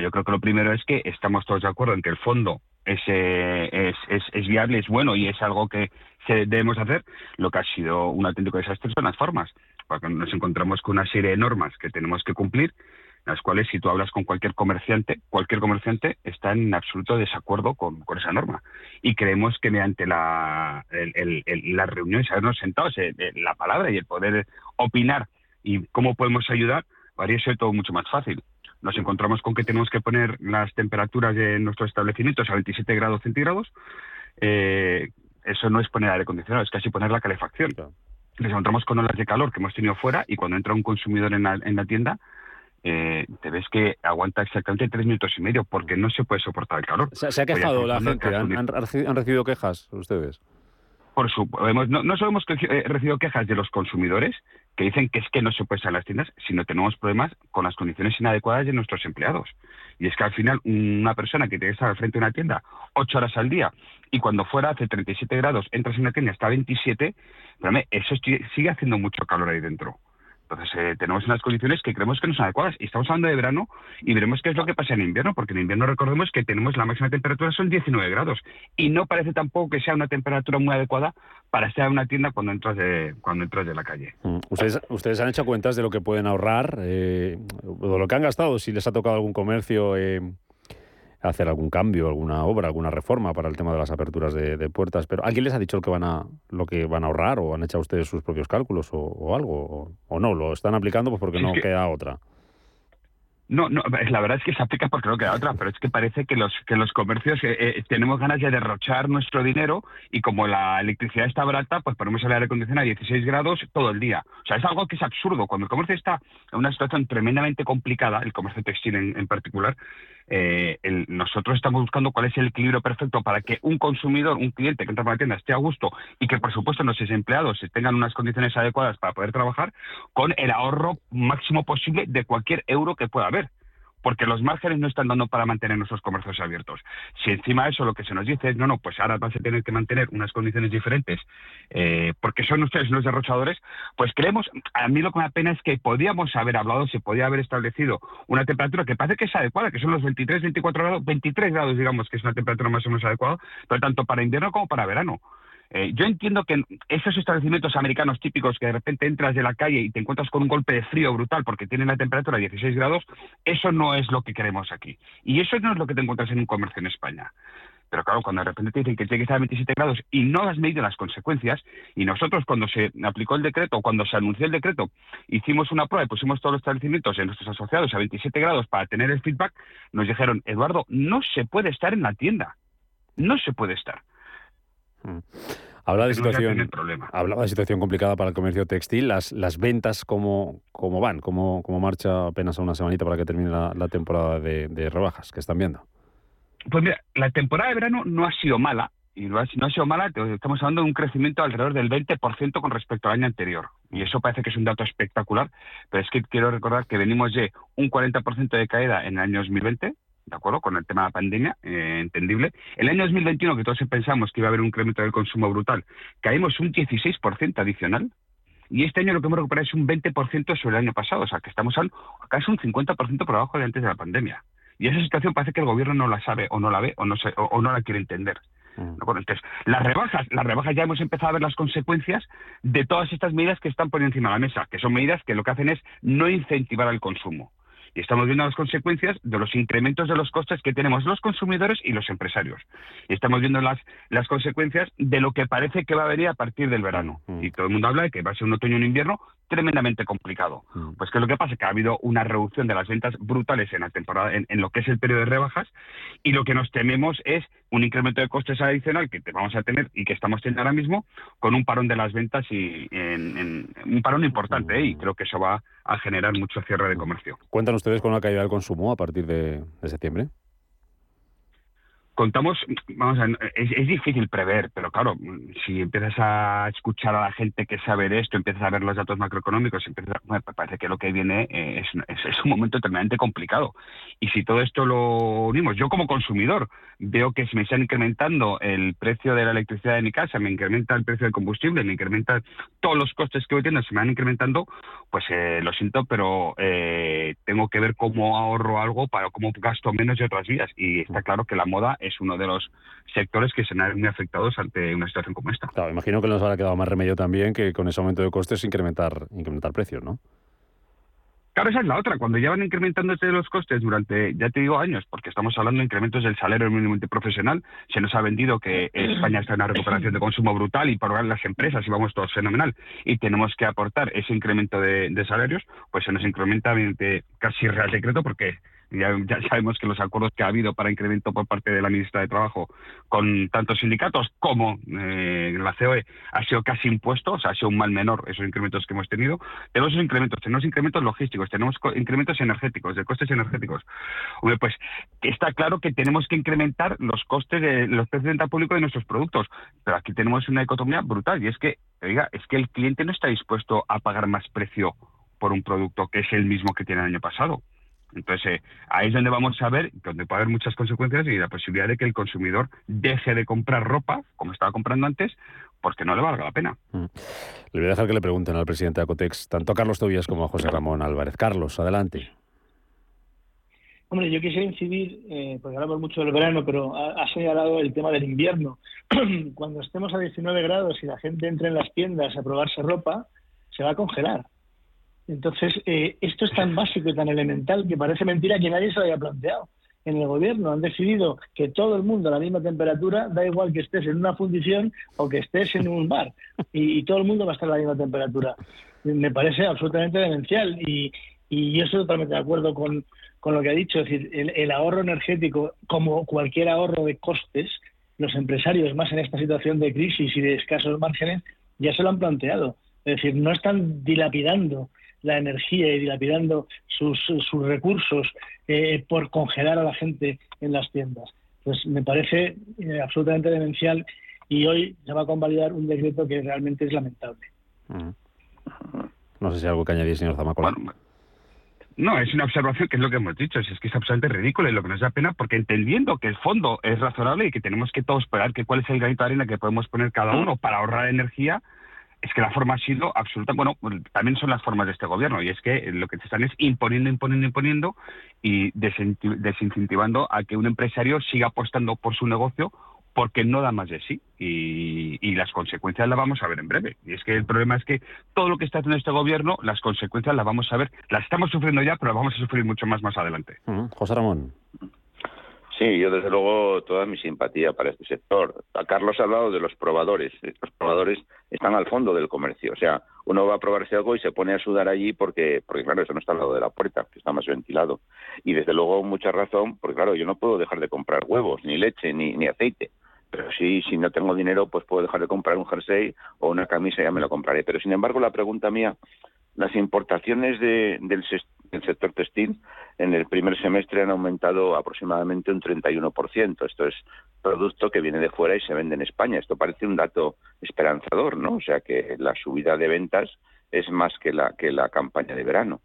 Yo creo que lo primero es que estamos todos de acuerdo en que el fondo es, eh, es, es, es viable, es bueno y es algo que se debemos hacer. Lo que ha sido un auténtico desastre son las formas, porque nos encontramos con una serie de normas que tenemos que cumplir las cuales si tú hablas con cualquier comerciante, cualquier comerciante está en absoluto desacuerdo con, esa norma. Y creemos que mediante la, el, las reuniones, habernos sentados, la palabra y el poder opinar y cómo podemos ayudar, haría eso todo mucho más fácil. Nos encontramos con que tenemos que poner las temperaturas de nuestros establecimientos a 27 grados centígrados. Eh, eso no es poner aire acondicionado, es casi poner la calefacción. Nos encontramos con olas de calor que hemos tenido fuera y cuando entra un consumidor en la, en la tienda, eh, te ves que aguanta exactamente tres minutos y medio porque no se puede soportar el calor. ¿Se, ha quejado la gente? ¿Han, recibido quejas ustedes? Por supuesto, no, no solo hemos eh, recibido quejas de los consumidores que dicen que es que no se puede salir a las tiendas, sino tenemos problemas con las condiciones inadecuadas de nuestros empleados. Y es que al final una persona que tiene que estar al frente de una tienda ocho horas al día y cuando fuera hace 37 grados entras en una tienda hasta 27, eso sigue haciendo mucho calor ahí dentro. Entonces, eh, tenemos unas condiciones que creemos que no son adecuadas. Y estamos hablando de verano y veremos qué es lo que pasa en invierno, porque en invierno recordemos que tenemos la máxima temperatura son 19 grados. Y no parece tampoco que sea una temperatura muy adecuada para estar en una tienda cuando entras de, cuando entras de la calle. Mm, ustedes, ustedes han hecho cuentas de lo que pueden ahorrar, eh, de lo que han gastado, si les ha tocado algún comercio. Eh, hacer algún cambio, alguna obra, alguna reforma para el tema de las aperturas de, puertas. Pero ¿alguien les ha dicho lo que van a lo que van a ahorrar o han hecho ustedes sus propios cálculos o, algo o, no? ¿Lo están aplicando pues porque no queda otra? No, no, la verdad es que se aplica porque no queda otra, pero es que parece que los que los comercios eh, eh, tenemos ganas de derrochar nuestro dinero y como la electricidad está barata, pues ponemos el aire acondicionado a 16 grados todo el día. O sea, es algo que es absurdo. Cuando el comercio está en una situación tremendamente complicada, el comercio textil en particular, eh, nosotros estamos buscando cuál es el equilibrio perfecto para que un consumidor, un cliente que entra a la tienda esté a gusto y que por supuesto los desempleados tengan unas condiciones adecuadas para poder trabajar con el ahorro máximo posible de cualquier euro que pueda haber porque los márgenes no están dando para mantener nuestros comercios abiertos. Si encima de eso lo que se nos dice es, no, no, pues ahora vas a tener que mantener unas condiciones diferentes, eh, porque son ustedes los derrochadores, pues creemos, a mí lo que me apena es que podíamos haber hablado, se podía haber establecido una temperatura que parece que es adecuada, que son los 23, 24 grados, 23 grados, digamos, que es una temperatura más o menos adecuada, pero tanto para invierno como para verano. Eh, yo entiendo que esos establecimientos americanos típicos que de repente entras de la calle y te encuentras con un golpe de frío brutal porque tienen la temperatura de 16 grados, eso no es lo que queremos aquí. Y eso no es lo que te encuentras en un comercio en España. Pero claro, cuando de repente te dicen que tiene que estar a 27 grados y no has medido las consecuencias, y nosotros cuando se aplicó el decreto, cuando se anunció el decreto, hicimos una prueba y pusimos todos los establecimientos de nuestros asociados a 27 grados para tener el feedback, nos dijeron, Eduardo, no se puede estar en la tienda. No se puede estar. Mm. Habla de situación, hablaba de situación complicada para el comercio textil. Las, las ventas, ¿cómo, cómo van? ¿Cómo, ¿Cómo marcha apenas a una semanita para que termine la, temporada de, rebajas que están viendo? Pues mira, la temporada de verano no ha sido mala. Y no ha, no ha sido mala, estamos hablando de un crecimiento alrededor del 20% con respecto al año anterior. Y eso parece que es un dato espectacular, pero es que quiero recordar que venimos de un 40% de caída en el año 2020, ¿de acuerdo? Con el tema de la pandemia, eh, entendible. El año 2021, que todos pensamos que iba a haber un incremento del consumo brutal, caímos un 16% adicional. Y este año lo que hemos recuperado es un 20% sobre el año pasado, o sea que estamos al casi un 50% por abajo de antes de la pandemia. Y esa situación parece que el gobierno no la sabe o no la ve o no, o, no la quiere entender. Mm. Entonces, las rebajas, las rebajas ya hemos empezado a ver las consecuencias de todas estas medidas que están poniendo encima de la mesa, que son medidas que lo que hacen es no incentivar al consumo. Y estamos viendo las consecuencias de los incrementos de los costes que tenemos los consumidores y los empresarios. Y estamos viendo las, las consecuencias de lo que parece que va a venir a partir del verano. Mm. Y todo el mundo habla de que va a ser un otoño y un invierno tremendamente complicado. Mm. Pues que lo que pasa que ha habido una reducción de las ventas brutales en la temporada, en, lo que es el periodo de rebajas, y lo que nos tememos es un incremento de costes adicional que vamos a tener y que estamos teniendo ahora mismo con un parón de las ventas y en, un parón importante, ¿eh? y creo que eso va a generar mucho cierre de comercio. ¿Cuentan ustedes con la caída del consumo a partir de septiembre? Contamos, vamos a es, difícil prever, pero claro, si empiezas a escuchar a la gente que sabe de esto, empiezas a ver los datos macroeconómicos, empiezas pues parece que lo que viene eh, es, es, un momento tremendamente complicado. Y si todo esto lo unimos, yo como consumidor veo que si me están incrementando el precio de la electricidad de mi casa, me incrementa el precio del combustible, me incrementa todos los costes que voy teniendo, se me van incrementando, pues eh, lo siento, pero eh, tengo que ver cómo ahorro algo para cómo gasto menos de otras vías. Y está claro que la moda es uno de los sectores que se han muy afectados ante una situación como esta. Claro, imagino que nos habrá quedado más remedio también que con ese aumento de costes incrementar, incrementar precios, ¿no? Claro, esa es la otra. Cuando llevan incrementándose los costes durante, ya te digo, años, porque estamos hablando de incrementos del salario mínimo profesional, se nos ha vendido que España está en una recuperación de consumo brutal y por las empresas y vamos todos fenomenal y tenemos que aportar ese incremento de, de salarios, pues se nos incrementa mediante casi real decreto porque ya, sabemos que los acuerdos que ha habido para incremento por parte de la ministra de Trabajo con tantos sindicatos como eh, la COE ha sido casi impuesto, o sea, ha sido un mal menor esos incrementos que hemos tenido. Tenemos esos incrementos, tenemos incrementos logísticos, tenemos incrementos energéticos, de costes energéticos. Hombre, pues está claro que tenemos que incrementar los costes de los precios de venta público de nuestros productos, pero aquí tenemos una dicotomía brutal y es que, oiga, es que el cliente no está dispuesto a pagar más precio por un producto que es el mismo que tiene el año pasado. Entonces, eh, ahí es donde vamos a ver, donde puede haber muchas consecuencias y la posibilidad de que el consumidor deje de comprar ropa, como estaba comprando antes, porque no le valga la pena. Mm. Le voy a dejar que le pregunten al presidente de Acotex, tanto a Carlos Tobias como a José Ramón Álvarez. Carlos, adelante. Hombre, yo quisiera incidir, eh, porque hablamos mucho del verano, pero ha, ha, señalado el tema del invierno. Cuando estemos a 19 grados y la gente entre en las tiendas a probarse ropa, se va a congelar. Entonces, eh, esto es tan básico y tan elemental que parece mentira que nadie se lo haya planteado. En el gobierno han decidido que todo el mundo a la misma temperatura, da igual que estés en una fundición o que estés en un bar, y, todo el mundo va a estar a la misma temperatura. Me parece absolutamente demencial y, y yo estoy totalmente de acuerdo con, con lo que ha dicho. Es decir, el, el ahorro energético, como cualquier ahorro de costes, los empresarios, más en esta situación de crisis y de escasos márgenes, ya se lo han planteado. Es decir, no están dilapidando la energía y dilapidando sus, sus recursos eh, por congelar a la gente en las tiendas. Pues me parece eh, absolutamente demencial y hoy se va a convalidar un decreto que realmente es lamentable. No sé si hay algo que añadir, señor Zamacola. no, es una observación que es lo que hemos dicho, es, que es absolutamente ridículo y lo que nos da pena porque entendiendo que el fondo es razonable y que tenemos que todos esperar que cuál es el granito de arena que podemos poner cada uno para ahorrar energía, es que la forma ha sido absoluta. Bueno, también son las formas de este gobierno, y es que lo que te están es imponiendo, imponiendo, imponiendo y desincentivando a que un empresario siga apostando por su negocio porque no da más de sí. Y, las consecuencias las vamos a ver en breve. Y es que el problema es que todo lo que está haciendo este gobierno, las consecuencias las vamos a ver, las estamos sufriendo ya, pero las vamos a sufrir mucho más más adelante. José Ramón. Sí, yo desde luego toda mi simpatía para este sector. Carlos ha hablado de los probadores. Los probadores están al fondo del comercio. O sea, uno va a probarse algo y se pone a sudar allí porque, porque claro, eso no está al lado de la puerta, que está más ventilado. Y desde luego mucha razón, porque claro, yo no puedo dejar de comprar huevos, ni leche, ni, ni aceite. Pero sí, si no tengo dinero, pues puedo dejar de comprar un jersey o una camisa, ya me lo compraré. Pero sin embargo, la pregunta mía, las importaciones de, del, el sector textil en el primer semestre han aumentado aproximadamente un 31%. Esto es producto que viene de fuera y se vende en España. Esto parece un dato esperanzador, ¿no? O sea que la subida de ventas es más que la que la campaña de verano.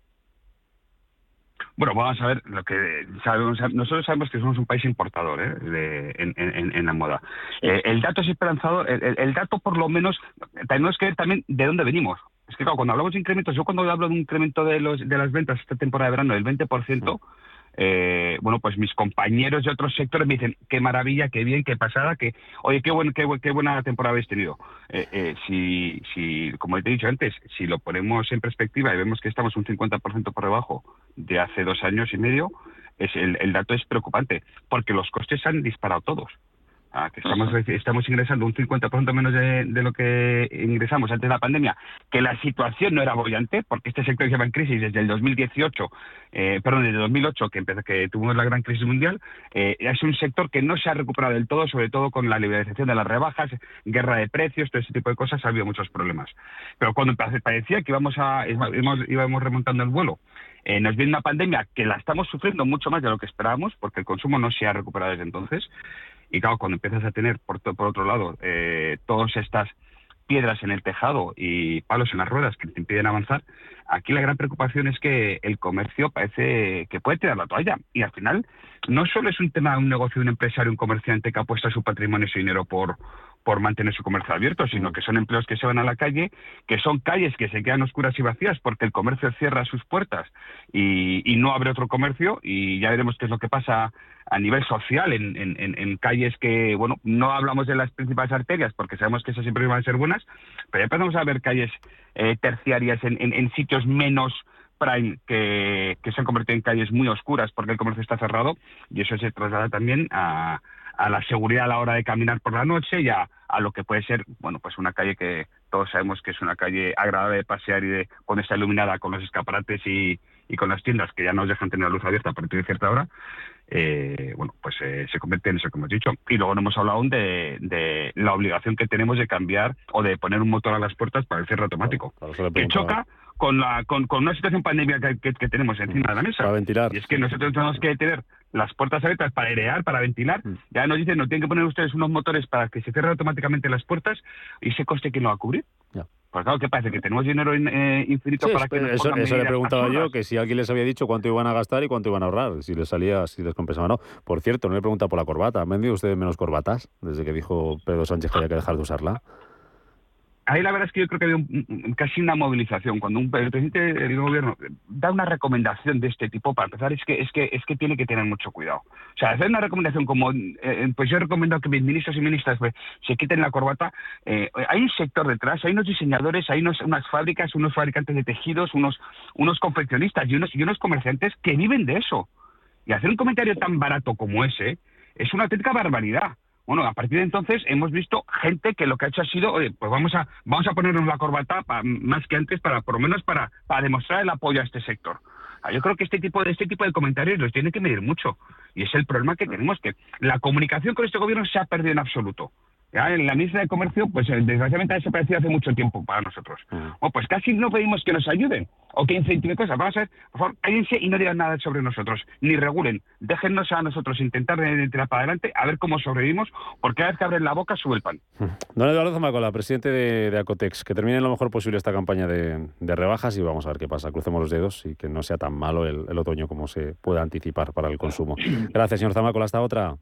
Bueno, vamos a ver lo que sabemos. Nosotros sabemos que somos un país importador ¿eh? en, la moda. Eh, el dato es esperanzador. El, el, dato, por lo menos, tenemos que ver también de dónde venimos. Es que cuando hablamos de incrementos, yo cuando hablo de un incremento de, los, de las ventas esta temporada de verano del 20%, eh, bueno, pues mis compañeros de otros sectores me dicen, qué maravilla, qué bien, qué pasada, que, oye, qué, buen, qué, qué buena temporada habéis tenido. Eh, eh, si, si, como te he dicho antes, si lo ponemos en perspectiva y vemos que estamos un 50% por debajo de hace dos años y medio, es el, el dato es preocupante, porque los costes han disparado todos que estamos, estamos ingresando un 50% menos de, lo que ingresamos antes de la pandemia, que la situación no era bollante, porque este sector lleva en crisis desde el 2018, eh, perdón, desde el 2008, que, empezó, que tuvimos la gran crisis mundial, eh, es un sector que no se ha recuperado del todo, sobre todo con la liberalización de las rebajas, guerra de precios, todo ese tipo de cosas, ha habido muchos problemas. Pero cuando parecía que íbamos, a, íbamos, remontando el vuelo, eh, nos viene una pandemia que la estamos sufriendo mucho más de lo que esperábamos, porque el consumo no se ha recuperado desde entonces. Y claro, cuando empiezas a tener, por, por otro lado, eh, todas estas piedras en el tejado y palos en las ruedas que te impiden avanzar, aquí la gran preocupación es que el comercio parece que puede tirar la toalla. Y al final, no solo es un tema de un negocio, de un empresario, un comerciante que apuesta su patrimonio y su dinero por, por mantener su comercio abierto, sino que son empleos que se van a la calle, que son calles que se quedan oscuras y vacías porque el comercio cierra sus puertas y, y no abre otro comercio y ya veremos qué es lo que pasa a nivel social en, en, en, calles que, bueno, no hablamos de las principales arterias porque sabemos que esas siempre van a ser buenas, pero ya empezamos a ver calles eh, terciarias en, en, sitios menos prime que, que se han convertido en calles muy oscuras porque el comercio está cerrado y eso se traslada también a, a la seguridad a la hora de caminar por la noche y a, a, lo que puede ser, bueno, pues una calle que todos sabemos que es una calle agradable de pasear y de cuando está iluminada con los escaparates y, y con las tiendas que ya nos dejan tener la luz abierta a partir de cierta hora, eh, bueno, pues eh, se convierte en eso que hemos dicho. Y luego no hemos hablado aún de, de, la obligación que tenemos de cambiar o de poner un motor a las puertas para el cierre automático, que choca con, la, con, con, una situación pandemia que, que, que, tenemos encima de la mesa. Para ventilar. Y es que nosotros tenemos que tener las puertas abiertas para airear, para ventilar. Mm. Ya nos dicen, no tienen que poner ustedes unos motores para que se cierren automáticamente las puertas y ese coste, ¿quién lo va a cubrir? Ya. Pues claro, ¿qué parece? ¿Que tenemos dinero in, eh, infinito sí, para que Eso, eso le preguntaba yo, que si alguien les había dicho cuánto iban a gastar y cuánto iban a ahorrar, si les salía, si les compensaba o no. Por cierto, no le he preguntado por la corbata. ¿Han vendido ustedes menos corbatas desde que dijo Pedro Sánchez que había que dejar de usarla? Ahí la verdad es que yo creo que había un, casi una movilización. Cuando un el presidente del gobierno da una recomendación de este tipo para empezar es que es que es que tiene que tener mucho cuidado. O sea hacer una recomendación como eh, pues yo recomiendo que mis ministros y ministras pues, se quiten la corbata. Eh, hay un sector detrás hay unos diseñadores hay unos, unas fábricas unos fabricantes de tejidos unos unos confeccionistas y unos y unos comerciantes que viven de eso. Y hacer un comentario tan barato como ese es una auténtica barbaridad bueno, a partir de entonces hemos visto gente que lo que ha hecho ha sido, oye, pues vamos a vamos a ponernos la corbata pa, más que antes para por lo menos para, para demostrar el apoyo a este sector. Yo creo que este tipo de este tipo de comentarios los tiene que medir mucho y es el problema que tenemos que la comunicación con este gobierno se ha perdido en absoluto. Ya en la ministra de Comercio, pues eh, desgraciadamente ha desaparecido hace mucho tiempo para nosotros. O pues casi no pedimos que nos ayuden o que incentiven cosas. Vamos a ver, por favor, cállense y no digan nada sobre nosotros, ni regulen. Déjennos a nosotros intentar tirar para adelante a ver cómo sobrevivimos, porque cada vez que abren la boca sube el pan. Don Eduardo Zamacola, presidente de, de, Acotex, que termine lo mejor posible esta campaña de, de, rebajas y vamos a ver qué pasa. Crucemos los dedos y que no sea tan malo el, el otoño como se pueda anticipar para el consumo. Gracias, señor Zamacola. Hasta otra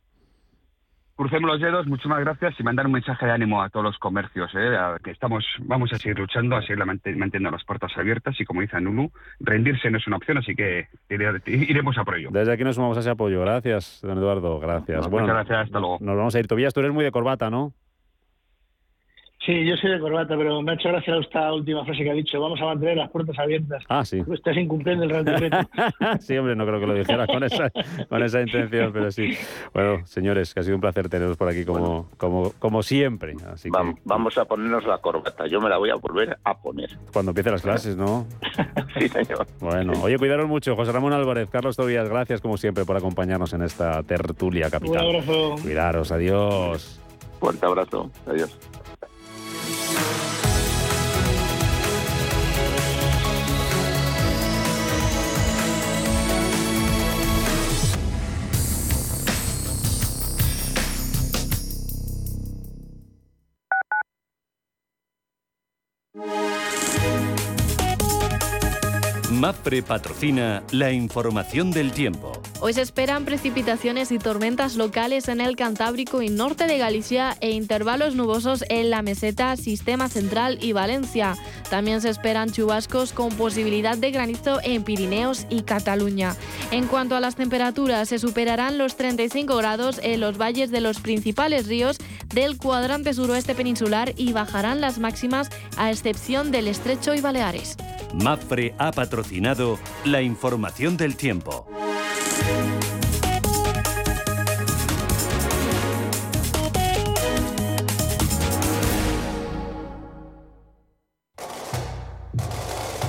crucemos los dedos, muchísimas gracias y mandar un mensaje de ánimo a todos los comercios, ¿eh? a que estamos, vamos a seguir luchando, a seguir manteniendo las puertas abiertas y como dice Nulu, rendirse no es una opción, así que iremos a por ello. Desde aquí nos sumamos a ese apoyo. Gracias, don Eduardo, gracias. No, bueno, muchas gracias, hasta luego. Nos vamos a ir. Tobías, tú eres muy de corbata, ¿no? Sí, yo soy de corbata, pero me ha hecho gracia esta última frase que ha dicho. Vamos a mantener las puertas abiertas. Ah, sí. Tú estás incumpliendo el Real Decreto. sí, hombre, no creo que lo dijera con esa, con esa intención, pero sí. Bueno, señores, que ha sido un placer teneros por aquí como, bueno, como, como siempre. Así vamos, que... vamos a ponernos la corbata. Yo me la voy a volver a poner. Cuando empiecen las clases, ¿no? sí, señor. Bueno, oye, cuidaros mucho. José Ramón Álvarez, Carlos Tobías, gracias como siempre por acompañarnos en esta tertulia capital. Un abrazo. Cuidaros, adiós. Fuerte abrazo, adiós. MAPRE patrocina la información del tiempo. Hoy se esperan precipitaciones y tormentas locales en el Cantábrico y norte de Galicia e intervalos nubosos en la meseta, Sistema Central y Valencia. También se esperan chubascos con posibilidad de granizo en Pirineos y Cataluña. En cuanto a las temperaturas, se superarán los 35 grados en los valles de los principales ríos del cuadrante suroeste peninsular y bajarán las máximas a excepción del Estrecho y Baleares. MAPRE ha patrocinado la información del tiempo.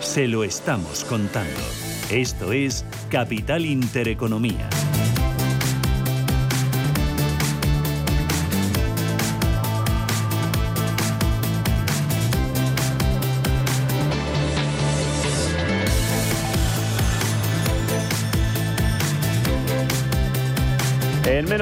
Se lo estamos contando. Esto es Capital Intereconomía.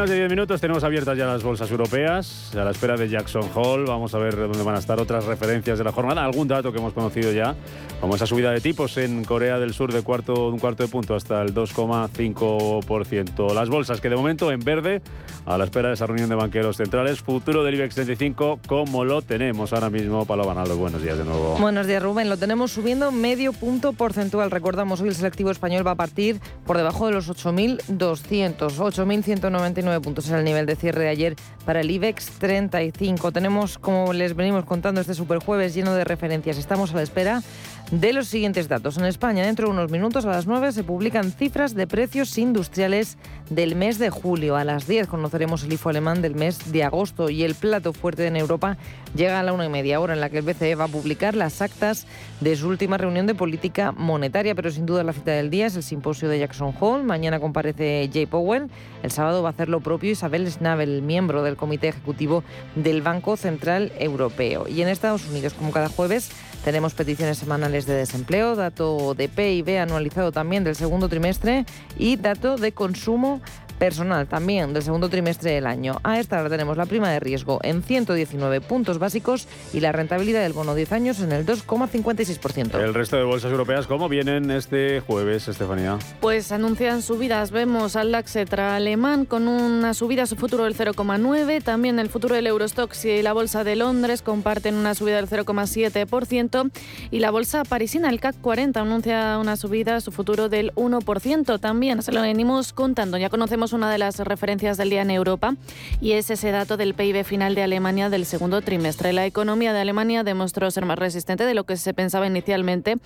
Menos de 10 minutos tenemos abiertas ya las bolsas europeas, a la espera de Jackson Hall. Vamos a ver dónde van a estar otras referencias de la jornada. Algún dato que hemos conocido ya, como esa subida de tipos en Corea del Sur de cuarto, un cuarto de punto hasta el 2,5%. Las bolsas que de momento en verde, a la espera de esa reunión de banqueros centrales. Futuro del IBEX 35, como lo tenemos ahora mismo. Palo Banaldo, buenos días de nuevo. Buenos días, Rubén. Lo tenemos subiendo medio punto porcentual. Recordamos, hoy el selectivo español va a partir por debajo de los 8.200, 8.190 99 puntos en el nivel de cierre de ayer para el IBEX 35. Tenemos, como les venimos contando, este superjueves lleno de referencias. Estamos a la espera de los siguientes datos. En España, dentro de unos minutos, a las 9, se publican cifras de precios industriales del mes de julio. A las 10 conoceremos el IFO alemán del mes de agosto y el plato fuerte en Europa llega a la una y media hora en la que el BCE va a publicar las actas de su última reunión de política monetaria, pero sin duda la cita del día es el simposio de Jackson Hole. Mañana comparece Jay Powell. El sábado va a hacer lo propio Isabel Schnabel, miembro del Comité Ejecutivo del Banco Central Europeo. Y en Estados Unidos, como cada jueves, tenemos peticiones semanales de desempleo, dato de PIB anualizado también del segundo trimestre y dato de consumo personal también del segundo trimestre del año. A esta hora tenemos la prima de riesgo en 119 puntos básicos y la rentabilidad del bono 10 años en el 2,56%. El resto de bolsas europeas, ¿cómo vienen este jueves, Estefanía? Pues anuncian subidas. Vemos al Laxetra alemán con una subida a su futuro del 0,9. También el futuro del Eurostox y la bolsa de Londres comparten una subida del 0,7%. Y la bolsa parisina, el CAC 40, anuncia una subida a su futuro del 1%. También se lo venimos contando. Ya conocemos una de las referencias del día en Europa y es ese dato del PIB final de Alemania del segundo trimestre. La economía de Alemania demostró ser más resistente de lo que se pensaba inicialmente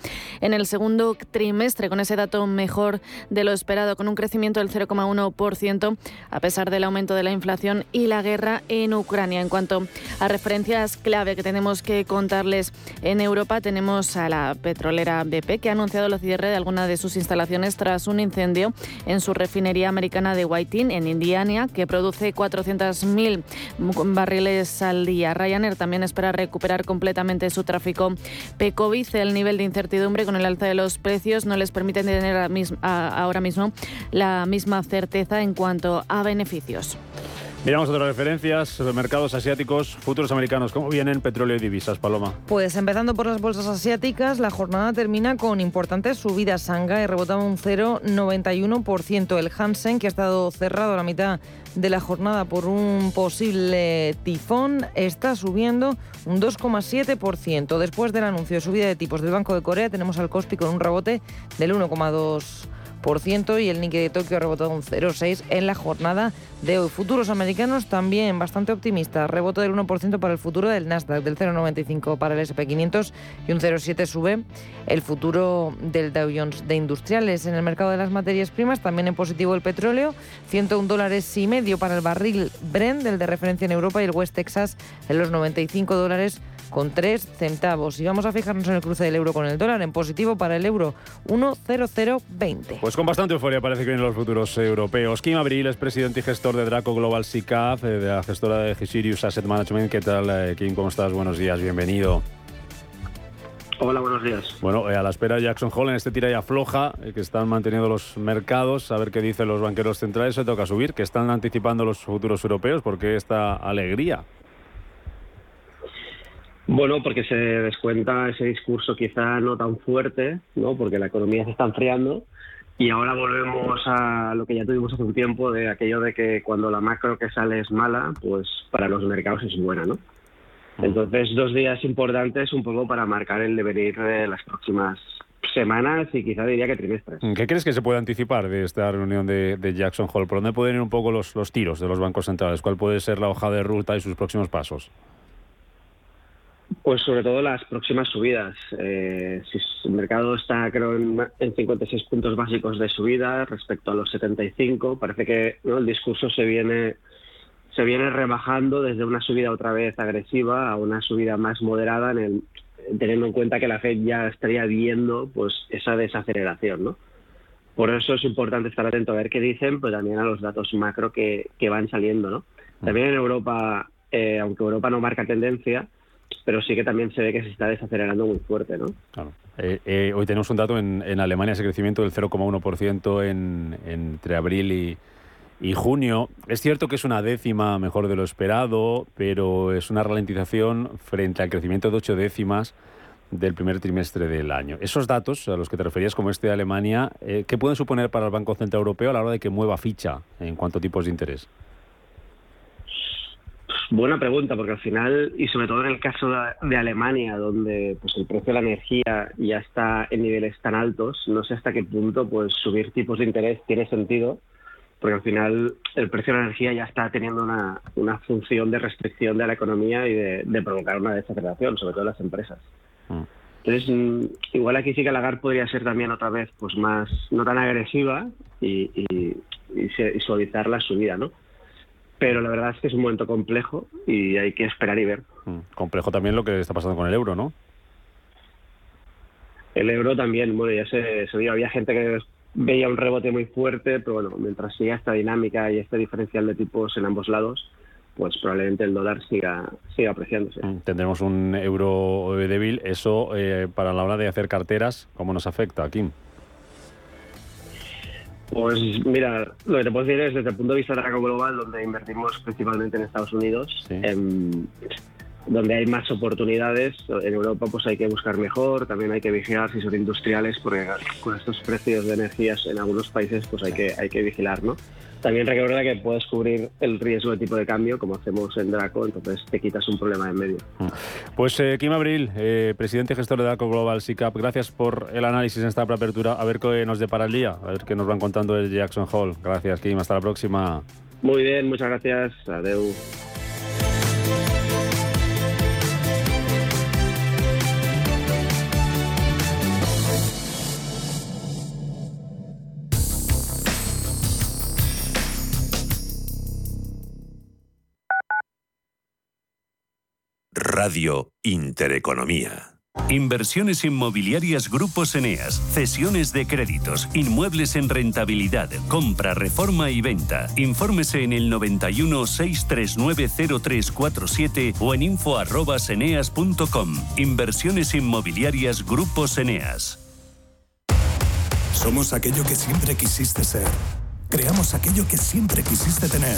en el segundo trimestre, con ese dato mejor de lo esperado, con un crecimiento del 0,1% a pesar del aumento de la inflación y la guerra en Ucrania. En cuanto a referencias clave que tenemos que contarles en Europa, tenemos a la petrolera BP que ha anunciado el cierre de alguna de sus instalaciones tras un incendio en su refinería americana de Whiting, en Indiana, que produce 400.000 barriles al día. Ryanair también espera recuperar completamente su tráfico Pecovid. El nivel de incertidumbre con el alza de los precios no les permite tener ahora mismo la misma certeza en cuanto a beneficios. Miramos otras referencias, mercados asiáticos, futuros americanos, ¿cómo vienen petróleo y divisas, Paloma? Pues empezando por las bolsas asiáticas, la jornada termina con importantes subidas. Shanghai rebotaba un 0,91%. El Hansen, que ha estado cerrado a la mitad de la jornada por un posible tifón, está subiendo un 2,7%. Después del anuncio de subida de tipos del Banco de Corea, tenemos al Kospi con un rebote del 1,2% y el Nikkei de Tokio ha rebotado un 0,6 en la jornada de hoy. Futuros americanos también bastante optimistas. Rebote del 1% para el futuro del Nasdaq, del 0,95 para el SP500 y un 0,7 sube el futuro del Dow Jones de industriales. En el mercado de las materias primas también en positivo el petróleo, 101 dólares y medio para el barril Brent, el de referencia en Europa y el West Texas en los 95 dólares con 3 centavos. Y vamos a fijarnos en el cruce del euro con el dólar, en positivo para el euro 1,0020. Pues con bastante euforia parece que vienen los futuros europeos. Kim Abril es presidente y gestor de Draco Global SICAF, eh, de la gestora de Sirius Asset Management. ¿Qué tal, eh, Kim? ¿Cómo estás? Buenos días, bienvenido. Hola, buenos días. Bueno, eh, a la espera de Jackson Hole en este tira y afloja, eh, que están manteniendo los mercados, a ver qué dicen los banqueros centrales, se toca subir, que están anticipando los futuros europeos, ¿por qué esta alegría? Bueno, porque se descuenta ese discurso quizá no tan fuerte, ¿no? Porque la economía se está enfriando y ahora volvemos a lo que ya tuvimos hace un tiempo de aquello de que cuando la macro que sale es mala, pues para los mercados es buena, ¿no? Entonces, dos días importantes un poco para marcar el devenir de las próximas semanas y quizá diría que trimestres. ¿Qué crees que se puede anticipar de esta reunión de, Jackson Hole? ¿Por dónde pueden ir un poco los, los tiros de los bancos centrales? ¿Cuál puede ser la hoja de ruta y sus próximos pasos? Pues sobre todo las próximas subidas. Eh, si el mercado está, creo, en, 56 puntos básicos de subida respecto a los 75, parece que el discurso se viene se viene rebajando desde una subida otra vez agresiva a una subida más moderada, en el, teniendo en cuenta que la Fed ya estaría viendo pues esa desaceleración, ¿no? Por eso es importante estar atento a ver qué dicen, pues también a los datos macro que, que van saliendo, ¿no? También en Europa, eh, aunque Europa no marca tendencia, pero sí que también se ve que se está desacelerando muy fuerte, ¿no? Claro. Eh, eh, hoy tenemos un dato en, Alemania, ese crecimiento del 0,1% en, entre abril y, y junio. Es cierto que es una décima mejor de lo esperado, pero es una ralentización frente al crecimiento de ocho décimas del primer trimestre del año. Esos datos a los que te referías, como este de Alemania, eh, ¿qué pueden suponer para el Banco Central Europeo a la hora de que mueva ficha en cuanto a tipos de interés? Buena pregunta, porque al final, y sobre todo en el caso de Alemania, donde pues el precio de la energía ya está en niveles tan altos, no sé hasta qué punto pues subir tipos de interés tiene sentido, porque al final el precio de la energía ya está teniendo una, una función de restricción de la economía y de, provocar una desaceleración, sobre todo en las empresas. Mm. Entonces, mm, igual aquí sí que Lagarde podría ser también otra vez pues más, no tan agresiva y, y, y suavizar la subida, ¿no? Pero la verdad es que es un momento complejo y hay que esperar y ver. Mm, complejo también lo que está pasando con el euro, ¿no? El euro también, bueno, ya se, se vio, había gente que veía un rebote muy fuerte, pero bueno, mientras siga esta dinámica y este diferencial de tipos en ambos lados, pues probablemente el dólar siga, siga apreciándose. Mm, tendremos un euro débil. Eso, eh, para la hora de hacer carteras, ¿cómo nos afecta, Kim? Pues mira, lo que te puedo decir es desde el punto de vista de la global, donde invertimos principalmente en Estados Unidos, em, donde hay más oportunidades. En Europa pues hay que buscar mejor, también hay que vigilar si son industriales, porque con estos precios de energías en algunos países pues hay que, hay que vigilar, ¿no? También recuerda que puedes cubrir el riesgo de tipo de cambio, como hacemos en Draco, entonces te quitas un problema en medio. Mm. Pues eh, Kim Abril, eh, presidente y gestor de Draco Global SICAP, gracias por el análisis en esta apertura. A ver qué nos depara el día, a ver qué nos van contando el Jackson Hall. Gracias, Kim. Hasta la próxima. Muy bien, muchas gracias. Adeu. Radio Intereconomía. Inversiones inmobiliarias Grupos Eneas, cesiones de créditos, inmuebles en rentabilidad, compra, reforma y venta. Infórmese en el 91 639 0347 o en info@eneas.com. Inversiones inmobiliarias Grupos Eneas. Somos aquello que siempre quisiste ser. Creamos aquello que siempre quisiste tener.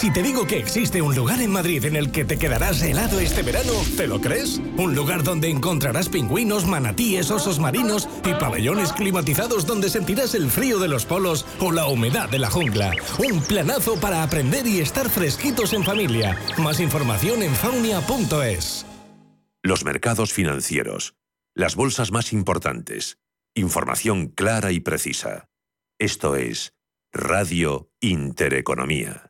Si te digo que existe un lugar en Madrid en el que te quedarás helado este verano, ¿te lo crees? Un lugar donde encontrarás pingüinos, manatíes, osos marinos y pabellones climatizados donde sentirás el frío de los polos o la humedad de la jungla. Un planazo para aprender y estar fresquitos en familia. Más información en faunia.es. Los mercados financieros. Las bolsas más importantes. Información clara y precisa. Esto es Radio Intereconomía.